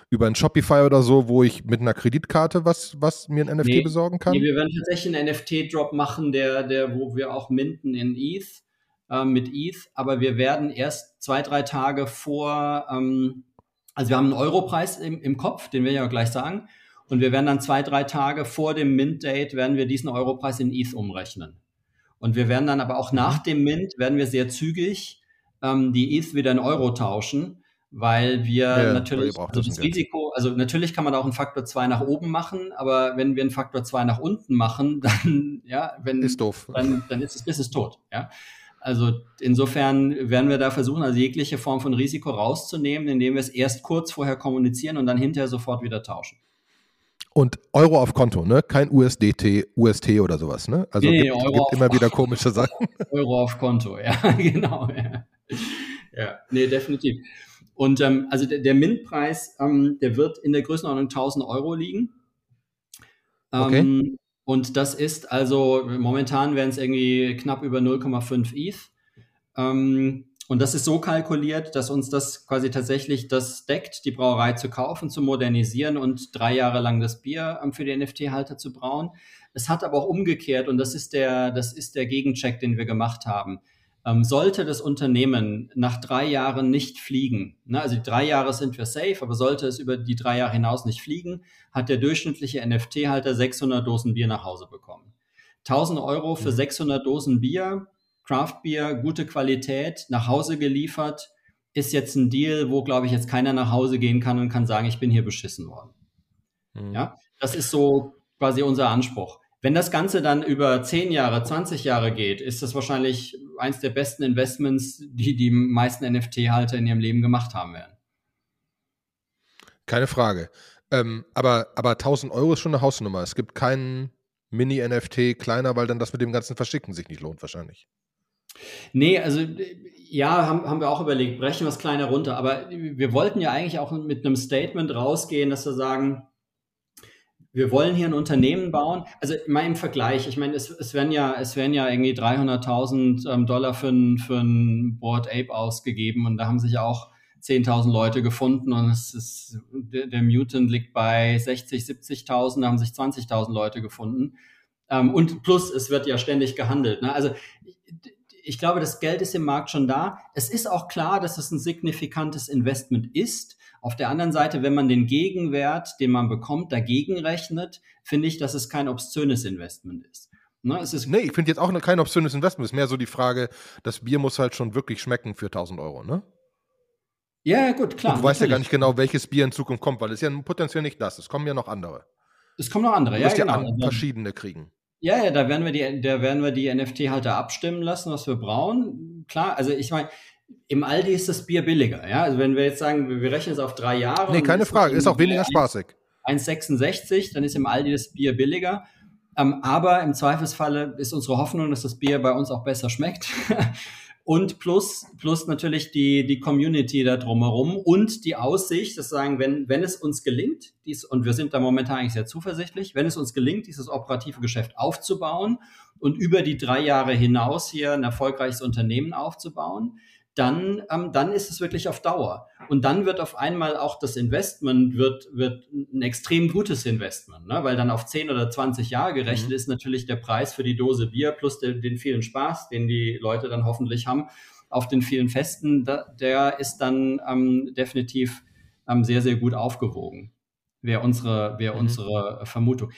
über ein Shopify oder so, wo ich mit einer Kreditkarte was, was mir ein NFT nee, besorgen kann? Nee, wir werden tatsächlich einen NFT-Drop machen, der, der, wo wir auch minten in ETH, äh, mit ETH, aber wir werden erst zwei, drei Tage vor, ähm, also wir haben einen Europreis im, im Kopf, den wir ja gleich sagen, und wir werden dann zwei, drei Tage vor dem Mint-Date, werden wir diesen Europreis in ETH umrechnen. Und wir werden dann aber auch nach dem Mint, werden wir sehr zügig ähm, die ETH wieder in Euro tauschen, weil wir ja, natürlich also das Risiko, also natürlich kann man auch einen Faktor 2 nach oben machen, aber wenn wir einen Faktor 2 nach unten machen, [laughs] dann, ja, wenn, ist doof. Dann, dann ist das Business tot, ja. Also insofern werden wir da versuchen, also jegliche Form von Risiko rauszunehmen, indem wir es erst kurz vorher kommunizieren und dann hinterher sofort wieder tauschen. Und Euro auf Konto, ne? Kein USDT, UST oder sowas, ne? Also nee, gibt, gibt immer wieder komische Sachen. [laughs] Euro auf Konto, ja, [laughs] genau. Ja. ja, nee, definitiv. Und ähm, also der, der MINT-Preis, ähm, der wird in der Größenordnung 1000 Euro liegen. Ähm, okay. Und das ist also, momentan wären es irgendwie knapp über 0,5 ETH. Ähm, und das ist so kalkuliert, dass uns das quasi tatsächlich das deckt, die Brauerei zu kaufen, zu modernisieren und drei Jahre lang das Bier ähm, für die NFT-Halter zu brauen. Es hat aber auch umgekehrt und das ist der, das ist der Gegencheck, den wir gemacht haben. Ähm, sollte das Unternehmen nach drei Jahren nicht fliegen, ne, also drei Jahre sind wir safe, aber sollte es über die drei Jahre hinaus nicht fliegen, hat der durchschnittliche NFT-Halter 600 Dosen Bier nach Hause bekommen. 1000 Euro für 600 mhm. Dosen Bier Craft Beer, gute Qualität, nach Hause geliefert, ist jetzt ein Deal, wo, glaube ich, jetzt keiner nach Hause gehen kann und kann sagen, ich bin hier beschissen worden. Mhm. Ja, das ist so quasi unser Anspruch. Wenn das Ganze dann über 10 Jahre, 20 Jahre geht, ist das wahrscheinlich eins der besten Investments, die die meisten NFT-Halter in ihrem Leben gemacht haben werden. Keine Frage. Ähm, aber, aber 1000 Euro ist schon eine Hausnummer. Es gibt keinen Mini-NFT kleiner, weil dann das mit dem ganzen Verschicken sich nicht lohnt, wahrscheinlich. Nee, also ja, haben, haben wir auch überlegt, brechen wir es kleiner runter. Aber wir wollten ja eigentlich auch mit einem Statement rausgehen, dass wir sagen, wir wollen hier ein Unternehmen bauen. Also mal im Vergleich, ich meine, es, es werden ja, es werden ja irgendwie 300.000 ähm, Dollar für ein, für ein Board Ape ausgegeben und da haben sich auch 10.000 Leute gefunden und es ist, der, der Mutant liegt bei 60, 70.000, da haben sich 20.000 Leute gefunden. Ähm, und plus, es wird ja ständig gehandelt. Ne? Also ich glaube, das Geld ist im Markt schon da. Es ist auch klar, dass es ein signifikantes Investment ist. Auf der anderen Seite, wenn man den Gegenwert, den man bekommt, dagegen rechnet, finde ich, dass es kein obszönes Investment ist. Ne, es ist nee, ich finde jetzt auch kein obszönes Investment. Es ist mehr so die Frage, das Bier muss halt schon wirklich schmecken für 1000 Euro, ne? Ja, gut, klar. Und du weißt ja gar nicht genau, welches Bier in Zukunft kommt, weil es ist ja potenziell nicht das. Es kommen ja noch andere. Es kommen noch andere, du ja, genau. ja verschiedene kriegen. Ja, ja, da werden wir die, da werden wir die NFT-Halter abstimmen lassen, was wir brauchen. Klar, also ich meine, im Aldi ist das Bier billiger, ja. Also wenn wir jetzt sagen, wir rechnen es auf drei Jahre. Nee, keine Frage, ist auch weniger spaßig. 1,66, dann ist im Aldi das Bier billiger. Ähm, aber im Zweifelsfalle ist unsere Hoffnung, dass das Bier bei uns auch besser schmeckt. Und plus, plus natürlich die, die Community da drumherum und die Aussicht, dass sagen, wenn, wenn es uns gelingt, dies, und wir sind da momentan eigentlich sehr zuversichtlich, wenn es uns gelingt, dieses operative Geschäft aufzubauen und über die drei Jahre hinaus hier ein erfolgreiches Unternehmen aufzubauen, dann, ähm, dann ist es wirklich auf Dauer. Und dann wird auf einmal auch das Investment wird, wird ein extrem gutes Investment, ne? weil dann auf 10 oder 20 Jahre gerechnet mhm. ist natürlich der Preis für die Dose Bier plus den, den vielen Spaß, den die Leute dann hoffentlich haben, auf den vielen Festen, da, der ist dann ähm, definitiv ähm, sehr, sehr gut aufgewogen. Wäre unsere, wär mhm. unsere Vermutung.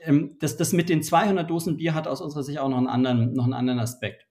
Ähm, das, das mit den 200 Dosen Bier hat aus unserer Sicht auch noch einen anderen, noch einen anderen Aspekt.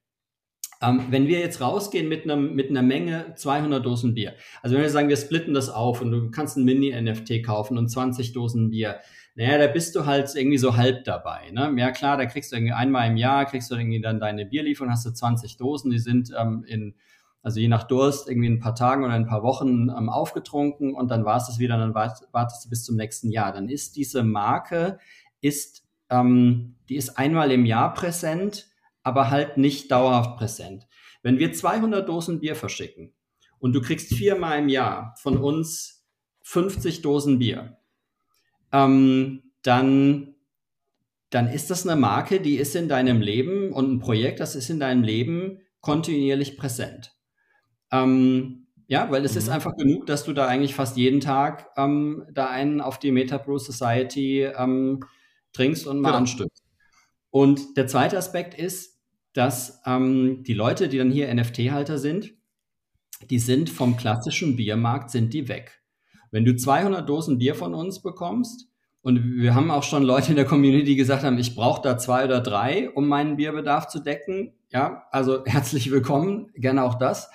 Ähm, wenn wir jetzt rausgehen mit, einem, mit einer Menge 200 Dosen Bier, also wenn wir sagen, wir splitten das auf und du kannst ein Mini-NFT kaufen und 20 Dosen Bier, naja, da bist du halt irgendwie so halb dabei. Ne? Ja klar, da kriegst du irgendwie einmal im Jahr, kriegst du irgendwie dann deine Bierlieferung, hast du 20 Dosen, die sind ähm, in, also je nach Durst, irgendwie ein paar Tagen oder ein paar Wochen ähm, aufgetrunken und dann war es das wieder, dann wartest du bis zum nächsten Jahr. Dann ist diese Marke, ist, ähm, die ist einmal im Jahr präsent, aber halt nicht dauerhaft präsent. Wenn wir 200 Dosen Bier verschicken und du kriegst viermal im Jahr von uns 50 Dosen Bier, ähm, dann, dann ist das eine Marke, die ist in deinem Leben und ein Projekt, das ist in deinem Leben kontinuierlich präsent. Ähm, ja, weil es mhm. ist einfach genug, dass du da eigentlich fast jeden Tag ähm, da einen auf die Metabrew Society ähm, trinkst und mal genau. anstößt. Und der zweite Aspekt ist, dass ähm, die Leute, die dann hier NFT-Halter sind, die sind vom klassischen Biermarkt, sind die weg. Wenn du 200 Dosen Bier von uns bekommst, und wir haben auch schon Leute in der Community, die gesagt haben, ich brauche da zwei oder drei, um meinen Bierbedarf zu decken. Ja, also [laughs] herzlich willkommen, gerne auch das.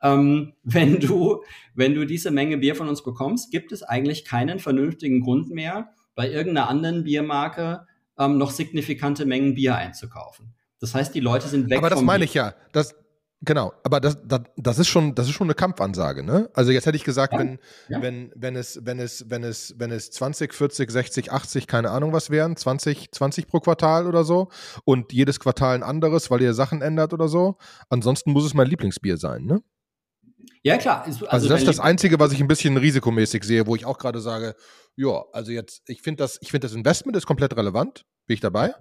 Ähm, wenn du, wenn du diese Menge Bier von uns bekommst, gibt es eigentlich keinen vernünftigen Grund mehr, bei irgendeiner anderen Biermarke ähm, noch signifikante Mengen Bier einzukaufen. Das heißt, die Leute sind weg. Aber das meine ich ja. Das, Genau, aber das, das, das ist schon, das ist schon eine Kampfansage, ne? Also jetzt hätte ich gesagt, ja, wenn, ja. wenn, wenn es, wenn es, wenn es, wenn es 20, 40, 60, 80, keine Ahnung was wären, 20, 20 pro Quartal oder so und jedes Quartal ein anderes, weil ihr Sachen ändert oder so. Ansonsten muss es mein Lieblingsbier sein, ne? Ja, klar. Also, also das ist das Einzige, was ich ein bisschen risikomäßig sehe, wo ich auch gerade sage, ja, also jetzt, ich finde das, ich finde das Investment ist komplett relevant, bin ich dabei.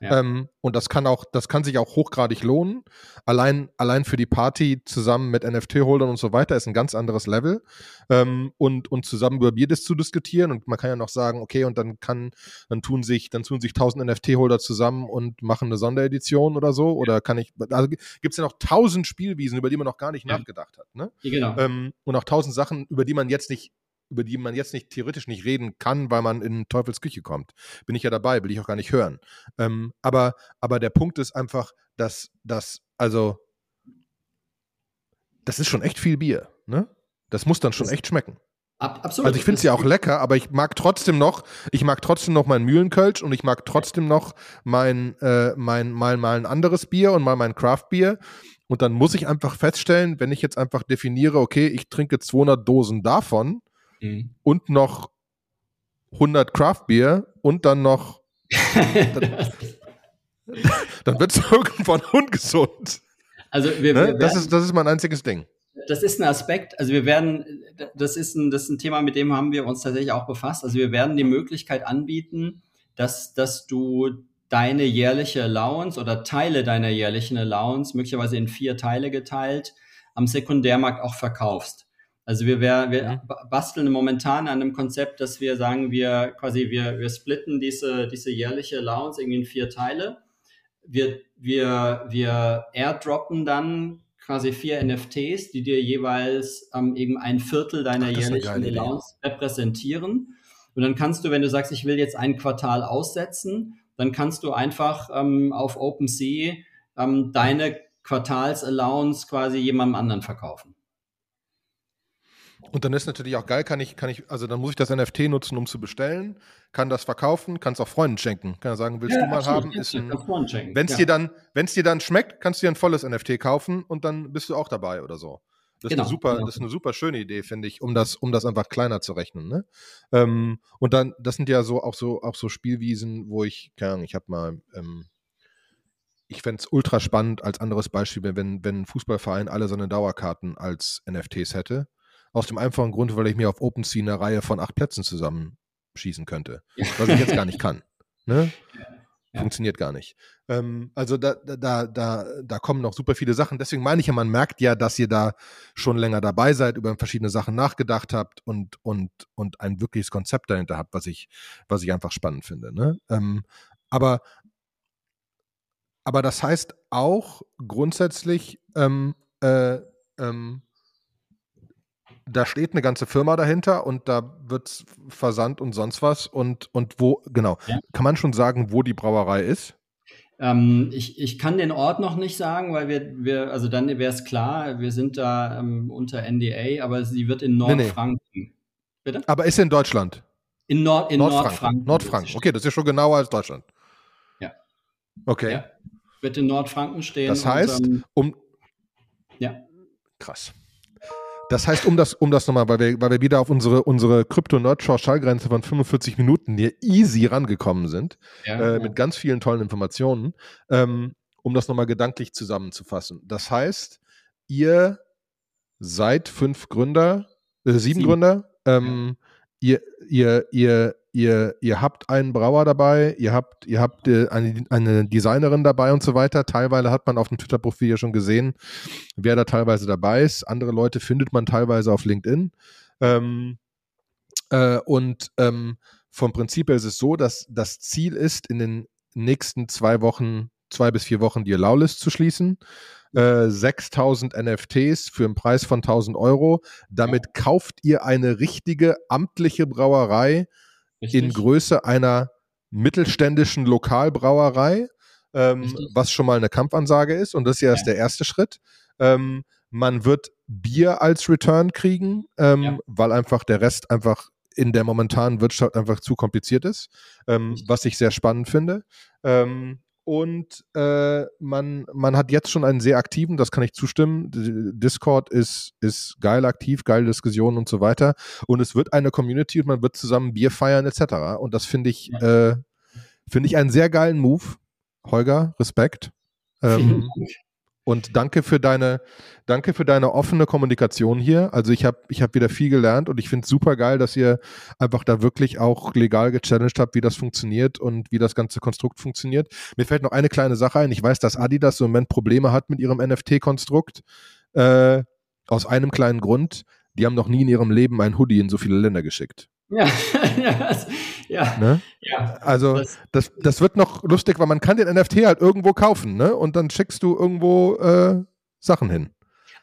Ja. Ähm, und das kann auch, das kann sich auch hochgradig lohnen. Allein, allein für die Party zusammen mit NFT-Holdern und so weiter ist ein ganz anderes Level. Ähm, und, und zusammen über Bier zu diskutieren. Und man kann ja noch sagen, okay, und dann kann, dann tun sich, dann tun sich tausend NFT-Holder zusammen und machen eine Sonderedition oder so. Oder kann ich, also gibt es ja noch tausend Spielwiesen, über die man noch gar nicht ja. nachgedacht hat. Ne? Ja, genau. Ähm, und auch tausend Sachen, über die man jetzt nicht über die man jetzt nicht theoretisch nicht reden kann, weil man in Teufels Küche kommt. Bin ich ja dabei, will ich auch gar nicht hören. Ähm, aber, aber der Punkt ist einfach, dass das, also, das ist schon echt viel Bier, ne? Das muss dann schon echt schmecken. Ab, absolut. Also ich finde es ja auch lecker, aber ich mag trotzdem noch, ich mag trotzdem noch mein Mühlenkölsch und ich mag trotzdem noch mein, äh, mein, mal, mal ein anderes Bier und mal mein Craftbier. Und dann muss ich einfach feststellen, wenn ich jetzt einfach definiere, okay, ich trinke 200 Dosen davon, mhm. und noch 100 Craft Beer und dann noch. [laughs] dann, dann wird es irgendwann ungesund. Also wir, ne? wir das, ist, das ist mein einziges Ding. Das ist ein Aspekt, also wir werden, das ist, ein, das ist ein Thema, mit dem haben wir uns tatsächlich auch befasst. Also wir werden die Möglichkeit anbieten, dass, dass du deine jährliche Allowance oder Teile deiner jährlichen Allowance, möglicherweise in vier Teile geteilt, am Sekundärmarkt auch verkaufst. Also wir, wir, wir basteln momentan an einem Konzept, dass wir sagen, wir quasi, wir, wir splitten diese, diese jährliche Allowance irgendwie in vier Teile. Wir, wir, wir airdroppen dann quasi vier NFTs, die dir jeweils ähm, eben ein Viertel deiner Ach, jährlichen Allowance repräsentieren. Und dann kannst du, wenn du sagst, ich will jetzt ein Quartal aussetzen, dann kannst du einfach ähm, auf OpenSea ähm, deine Quartals-Allowance quasi jemandem anderen verkaufen. Und dann ist natürlich auch geil, kann ich, kann ich, also dann muss ich das NFT nutzen, um zu bestellen, kann das verkaufen, kann es auch Freunden schenken. Kann ja sagen, willst ja, du mal absolut, haben? Ist ein, wenn es ja. dir dann, wenn es dir dann schmeckt, kannst du dir ein volles NFT kaufen und dann bist du auch dabei oder so. Das, genau, ist, eine super, genau. das ist eine super schöne Idee, finde ich, um das, um das einfach kleiner zu rechnen. Ne? Ähm, und dann, das sind ja so auch so auch so Spielwiesen, wo ich, keine Ahnung, ich habe mal ähm, ich fände es ultra spannend als anderes Beispiel, wenn, wenn ein Fußballverein alle seine Dauerkarten als NFTs hätte. Aus dem einfachen Grund, weil ich mir auf OpenSea eine Reihe von acht Plätzen zusammenschießen könnte. Was ich jetzt gar nicht kann. [laughs] Ne? Funktioniert gar nicht. Ähm, also da, da, da, da kommen noch super viele Sachen. Deswegen meine ich ja, man merkt ja, dass ihr da schon länger dabei seid, über verschiedene Sachen nachgedacht habt und, und, und ein wirkliches Konzept dahinter habt, was ich, was ich einfach spannend finde. Ne? Ähm, aber, aber das heißt auch grundsätzlich, ähm, äh, ähm, da steht eine ganze Firma dahinter und da wird versandt und sonst was. Und, und wo, genau, ja. kann man schon sagen, wo die Brauerei ist? Ähm, ich, ich kann den Ort noch nicht sagen, weil wir, wir also dann wäre es klar, wir sind da ähm, unter NDA, aber sie wird in Nordfranken. Nee, nee. Bitte? Aber ist in Deutschland? In, Nord, in Nordfranken. Nordfranken. Nordfranken. Okay, das ist ja schon genauer als Deutschland. Ja. Okay. Ja. Wird in Nordfranken stehen. Das heißt, und, ähm, um. Ja. Krass. Das heißt, um das, um das nochmal, weil wir, weil wir wieder auf unsere, unsere Krypto-Nerd-Schallgrenze von 45 Minuten hier easy rangekommen sind, ja, äh, ja. mit ganz vielen tollen Informationen, ähm, um das nochmal gedanklich zusammenzufassen. Das heißt, ihr seid fünf Gründer, äh, sieben, sieben, Gründer, ähm, ja. ihr, ihr, ihr, ihr, ihr habt einen Brauer dabei, ihr habt, ihr habt äh, eine, eine Designerin dabei und so weiter. Teilweise hat man auf dem Twitter-Profil ja schon gesehen, wer da teilweise dabei ist. Andere Leute findet man teilweise auf LinkedIn. Ähm, äh, und ähm, vom Prinzip her ist es so, dass das Ziel ist, in den nächsten zwei Wochen, zwei bis vier Wochen die Allow-List zu schließen. 6000 äh, NFTs für einen Preis von 1000 Euro. Damit kauft ihr eine richtige amtliche Brauerei Richtig. in Größe einer mittelständischen Lokalbrauerei, ähm, was schon mal eine Kampfansage ist. Und das ist ja, ja. der erste Schritt. Ähm, man wird Bier als Return kriegen, ähm, ja. weil einfach der Rest einfach in der momentanen Wirtschaft einfach zu kompliziert ist, ähm, was ich sehr spannend finde. Ähm, und äh, man, man hat jetzt schon einen sehr aktiven, das kann ich zustimmen. Discord ist, ist geil aktiv, geile Diskussionen und so weiter. Und es wird eine Community und man wird zusammen Bier feiern etc. Und das finde ich, äh, finde ich einen sehr geilen Move. Holger, Respekt. Ähm, und danke für deine, danke für deine offene Kommunikation hier. Also ich habe ich hab wieder viel gelernt und ich finde es super geil, dass ihr einfach da wirklich auch legal gechallenged habt, wie das funktioniert und wie das ganze Konstrukt funktioniert. Mir fällt noch eine kleine Sache ein. Ich weiß, dass Adidas im Moment Probleme hat mit ihrem NFT-Konstrukt. Äh, aus einem kleinen Grund. Die haben noch nie in ihrem Leben ein Hoodie in so viele Länder geschickt. Ja, [laughs] ja, ja, ne? ja. Also das, das, das wird noch lustig, weil man kann den NFT halt irgendwo kaufen, ne? Und dann schickst du irgendwo äh, Sachen hin.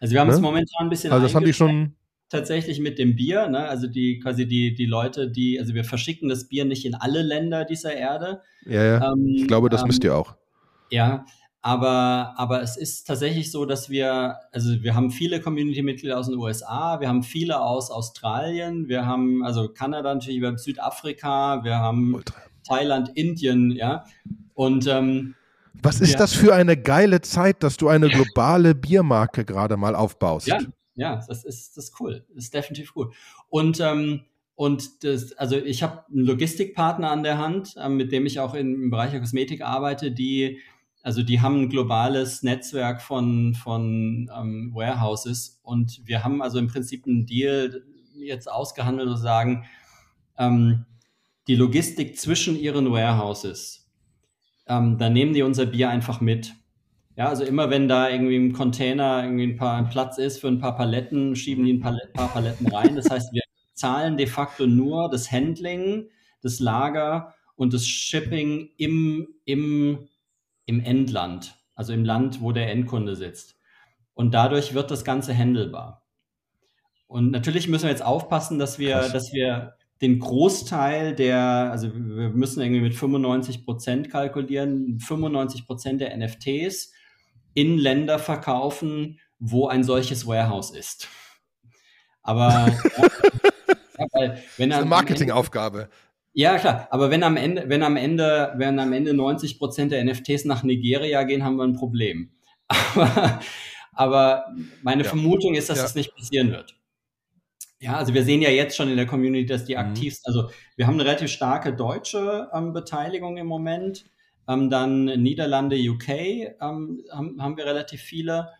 Also wir haben ne? es momentan ein bisschen Also das haben die schon tatsächlich mit dem Bier, ne? Also die quasi die die Leute, die also wir verschicken das Bier nicht in alle Länder dieser Erde. Ja, ja. Ähm, ich glaube, das ähm, müsst ihr auch. Ja, aber, aber es ist tatsächlich so, dass wir, also wir haben viele Community-Mitglieder aus den USA, wir haben viele aus Australien, wir haben also Kanada natürlich, wir haben Südafrika, wir haben Ultra. Thailand, Indien, ja. Und ähm, was ist ja. das für eine geile Zeit, dass du eine globale Biermarke gerade mal aufbaust? Ja, ja, das ist, das ist cool. Das ist definitiv cool. Und ähm, und das, also ich habe einen Logistikpartner an der Hand, äh, mit dem ich auch im Bereich der Kosmetik arbeite, die also die haben ein globales Netzwerk von, von ähm, Warehouses und wir haben also im Prinzip einen Deal jetzt ausgehandelt und sagen, ähm, die Logistik zwischen ihren Warehouses, ähm, da nehmen die unser Bier einfach mit. Ja, also immer wenn da irgendwie im Container irgendwie ein paar Platz ist für ein paar Paletten, schieben die ein paar, paar Paletten rein. Das heißt, wir zahlen de facto nur das Handling, das Lager und das Shipping im, im im Endland, also im Land, wo der Endkunde sitzt. Und dadurch wird das Ganze handelbar. Und natürlich müssen wir jetzt aufpassen, dass wir, Krass. dass wir den Großteil der, also wir müssen irgendwie mit 95 Prozent kalkulieren, 95 Prozent der NFTs in Länder verkaufen, wo ein solches Warehouse ist. Aber [laughs] ja, weil, wenn das ist eine Marketingaufgabe. Ja, klar. Aber wenn am Ende, wenn am Ende, wenn am Ende 90 Prozent der NFTs nach Nigeria gehen, haben wir ein Problem. [laughs] Aber, aber meine ja. Vermutung ist, dass ja. das nicht passieren wird. Ja, also wir sehen ja jetzt schon in der Community, dass die mhm. aktivsten, also wir haben eine relativ starke deutsche ähm, Beteiligung im Moment. Ähm, dann Niederlande, UK ähm, haben, haben wir relativ viele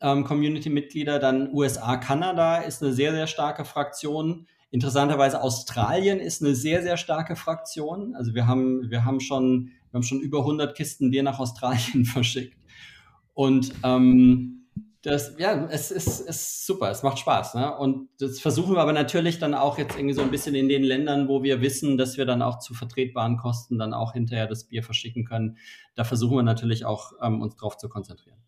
ähm, Community-Mitglieder. Dann USA, Kanada ist eine sehr, sehr starke Fraktion. Interessanterweise Australien ist eine sehr, sehr starke Fraktion. Also wir haben, wir haben schon, wir haben schon über 100 Kisten Bier nach Australien [laughs] verschickt. Und ähm, das, ja, es ist, ist super, es macht Spaß. Ne? Und das versuchen wir aber natürlich dann auch jetzt irgendwie so ein bisschen in den Ländern, wo wir wissen, dass wir dann auch zu vertretbaren Kosten dann auch hinterher das Bier verschicken können. Da versuchen wir natürlich auch, ähm, uns drauf zu konzentrieren.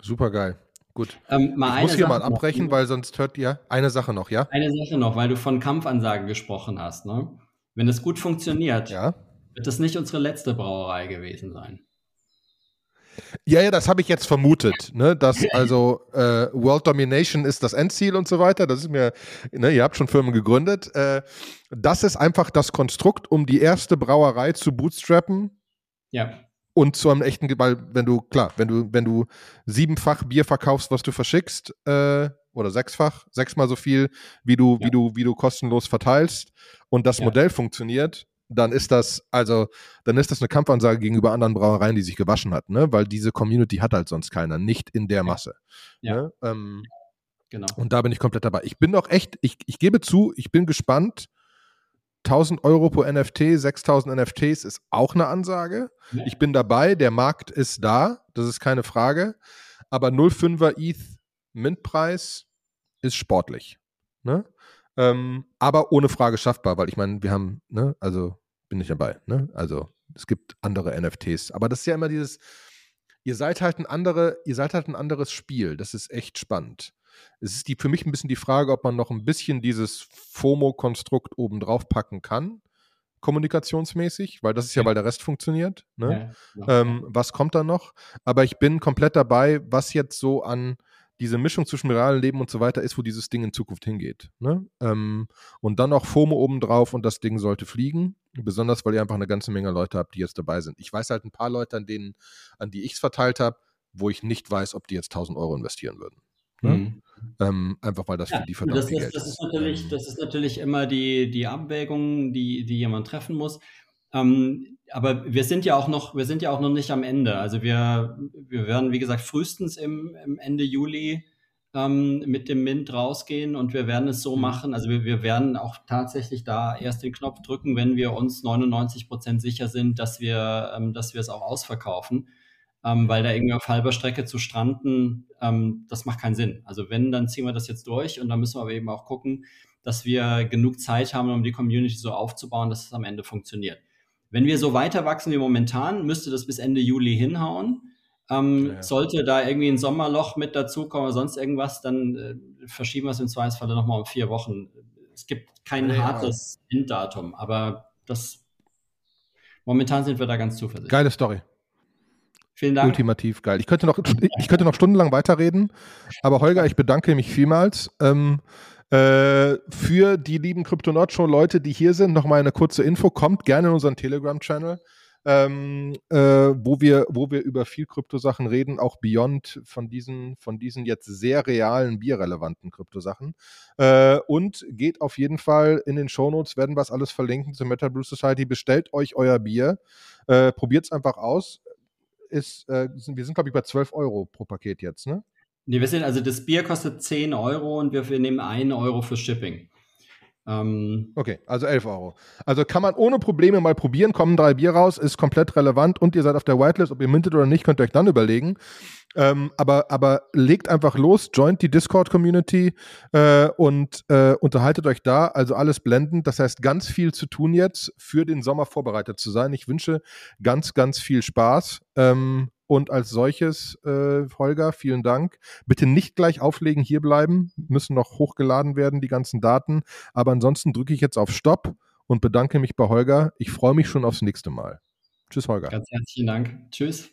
Super geil. Gut. Ähm, ich muss hier Sache mal abbrechen, noch. weil sonst hört ihr eine Sache noch, ja? Eine Sache noch, weil du von Kampfansage gesprochen hast. Ne? Wenn es gut funktioniert, ja? wird das nicht unsere letzte Brauerei gewesen sein. Ja, ja, das habe ich jetzt vermutet, ne? Dass [laughs] also äh, World Domination ist das Endziel und so weiter. Das ist mir, ne, ihr habt schon Firmen gegründet. Äh, das ist einfach das Konstrukt, um die erste Brauerei zu bootstrappen. Ja. Und zu einem echten, weil wenn du, klar, wenn du, wenn du siebenfach Bier verkaufst, was du verschickst, äh, oder sechsfach, sechsmal so viel, wie du, ja. wie du, wie du kostenlos verteilst und das ja. Modell funktioniert, dann ist das, also, dann ist das eine Kampfansage gegenüber anderen Brauereien, die sich gewaschen hat, ne? Weil diese Community hat halt sonst keiner, nicht in der Masse. Ja. Ne? Ähm, genau. Und da bin ich komplett dabei. Ich bin doch echt, ich, ich gebe zu, ich bin gespannt. 1000 Euro pro NFT, 6000 NFTs ist auch eine Ansage. Ja. Ich bin dabei, der Markt ist da, das ist keine Frage. Aber 0,5er ETH Mintpreis ist sportlich. Ne? Ähm, aber ohne Frage schaffbar, weil ich meine, wir haben, ne, also bin ich dabei, ne? Also es gibt andere NFTs. Aber das ist ja immer dieses, ihr seid halt ein andere, ihr seid halt ein anderes Spiel. Das ist echt spannend. Es ist die, für mich ein bisschen die Frage, ob man noch ein bisschen dieses FOMO-Konstrukt oben drauf packen kann, kommunikationsmäßig, weil das ist ja, weil der Rest funktioniert. Ne? Ja, ja. Ähm, was kommt da noch? Aber ich bin komplett dabei, was jetzt so an diese Mischung zwischen realen Leben und so weiter ist, wo dieses Ding in Zukunft hingeht. Ne? Ähm, und dann noch FOMO obendrauf und das Ding sollte fliegen. Besonders, weil ihr einfach eine ganze Menge Leute habt, die jetzt dabei sind. Ich weiß halt ein paar Leute, an denen, an die ich es verteilt habe, wo ich nicht weiß, ob die jetzt 1000 Euro investieren würden. Ne? Mhm. Ähm, einfach weil das ja, für die verdammt das, ist, das ist. Natürlich, ähm. das ist natürlich immer die, die Abwägung, die, die jemand treffen muss. Ähm, aber wir sind ja auch noch, wir sind ja auch noch nicht am Ende. Also wir, wir werden, wie gesagt, frühestens im, im Ende Juli ähm, mit dem Mint rausgehen und wir werden es so mhm. machen. Also wir, wir werden auch tatsächlich da erst den Knopf drücken, wenn wir uns 99 Prozent sicher sind, dass wir, ähm, dass wir es auch ausverkaufen. Ähm, weil da irgendwie auf halber Strecke zu stranden, ähm, das macht keinen Sinn. Also wenn, dann ziehen wir das jetzt durch und dann müssen wir aber eben auch gucken, dass wir genug Zeit haben, um die Community so aufzubauen, dass es am Ende funktioniert. Wenn wir so weiter wachsen wie momentan, müsste das bis Ende Juli hinhauen. Ähm, ja. Sollte da irgendwie ein Sommerloch mit dazukommen oder sonst irgendwas, dann äh, verschieben wir es im Zweifelsfall nochmal um vier Wochen. Es gibt kein ja. hartes Enddatum, aber das momentan sind wir da ganz zuversichtlich. Geile Story. Vielen Dank. Ultimativ geil. Ich könnte noch, ich könnte noch stundenlang weiterreden, aber Holger, ich bedanke mich vielmals. Ähm, äh, für die lieben Kryptonaut Show Leute, die hier sind, nochmal eine kurze Info. Kommt gerne in unseren Telegram-Channel. Ähm, äh, wo wir, wo wir über viel Kryptosachen reden, auch beyond von diesen, von diesen jetzt sehr realen, bierrelevanten Kryptosachen. Äh, und geht auf jeden Fall in den Shownotes, werden wir es alles verlinken zur Metal Brew Society. Bestellt euch euer Bier, äh, probiert es einfach aus. Ist, äh, wir sind, glaube ich, bei 12 Euro pro Paket jetzt, ne? Nee, wir sind, also das Bier kostet 10 Euro und wir, wir nehmen 1 Euro für Shipping. Ähm, okay, also 11 Euro. Also kann man ohne Probleme mal probieren, kommen drei Bier raus, ist komplett relevant und ihr seid auf der Whitelist, ob ihr mintet oder nicht, könnt ihr euch dann überlegen. Ähm, aber, aber legt einfach los, joint die Discord-Community äh, und äh, unterhaltet euch da. Also alles blendend. Das heißt, ganz viel zu tun jetzt, für den Sommer vorbereitet zu sein. Ich wünsche ganz, ganz viel Spaß. Ähm, und als solches, äh, Holger, vielen Dank. Bitte nicht gleich auflegen, hier bleiben. Müssen noch hochgeladen werden, die ganzen Daten. Aber ansonsten drücke ich jetzt auf Stopp und bedanke mich bei Holger. Ich freue mich schon aufs nächste Mal. Tschüss, Holger. Ganz herzlichen Dank. Tschüss.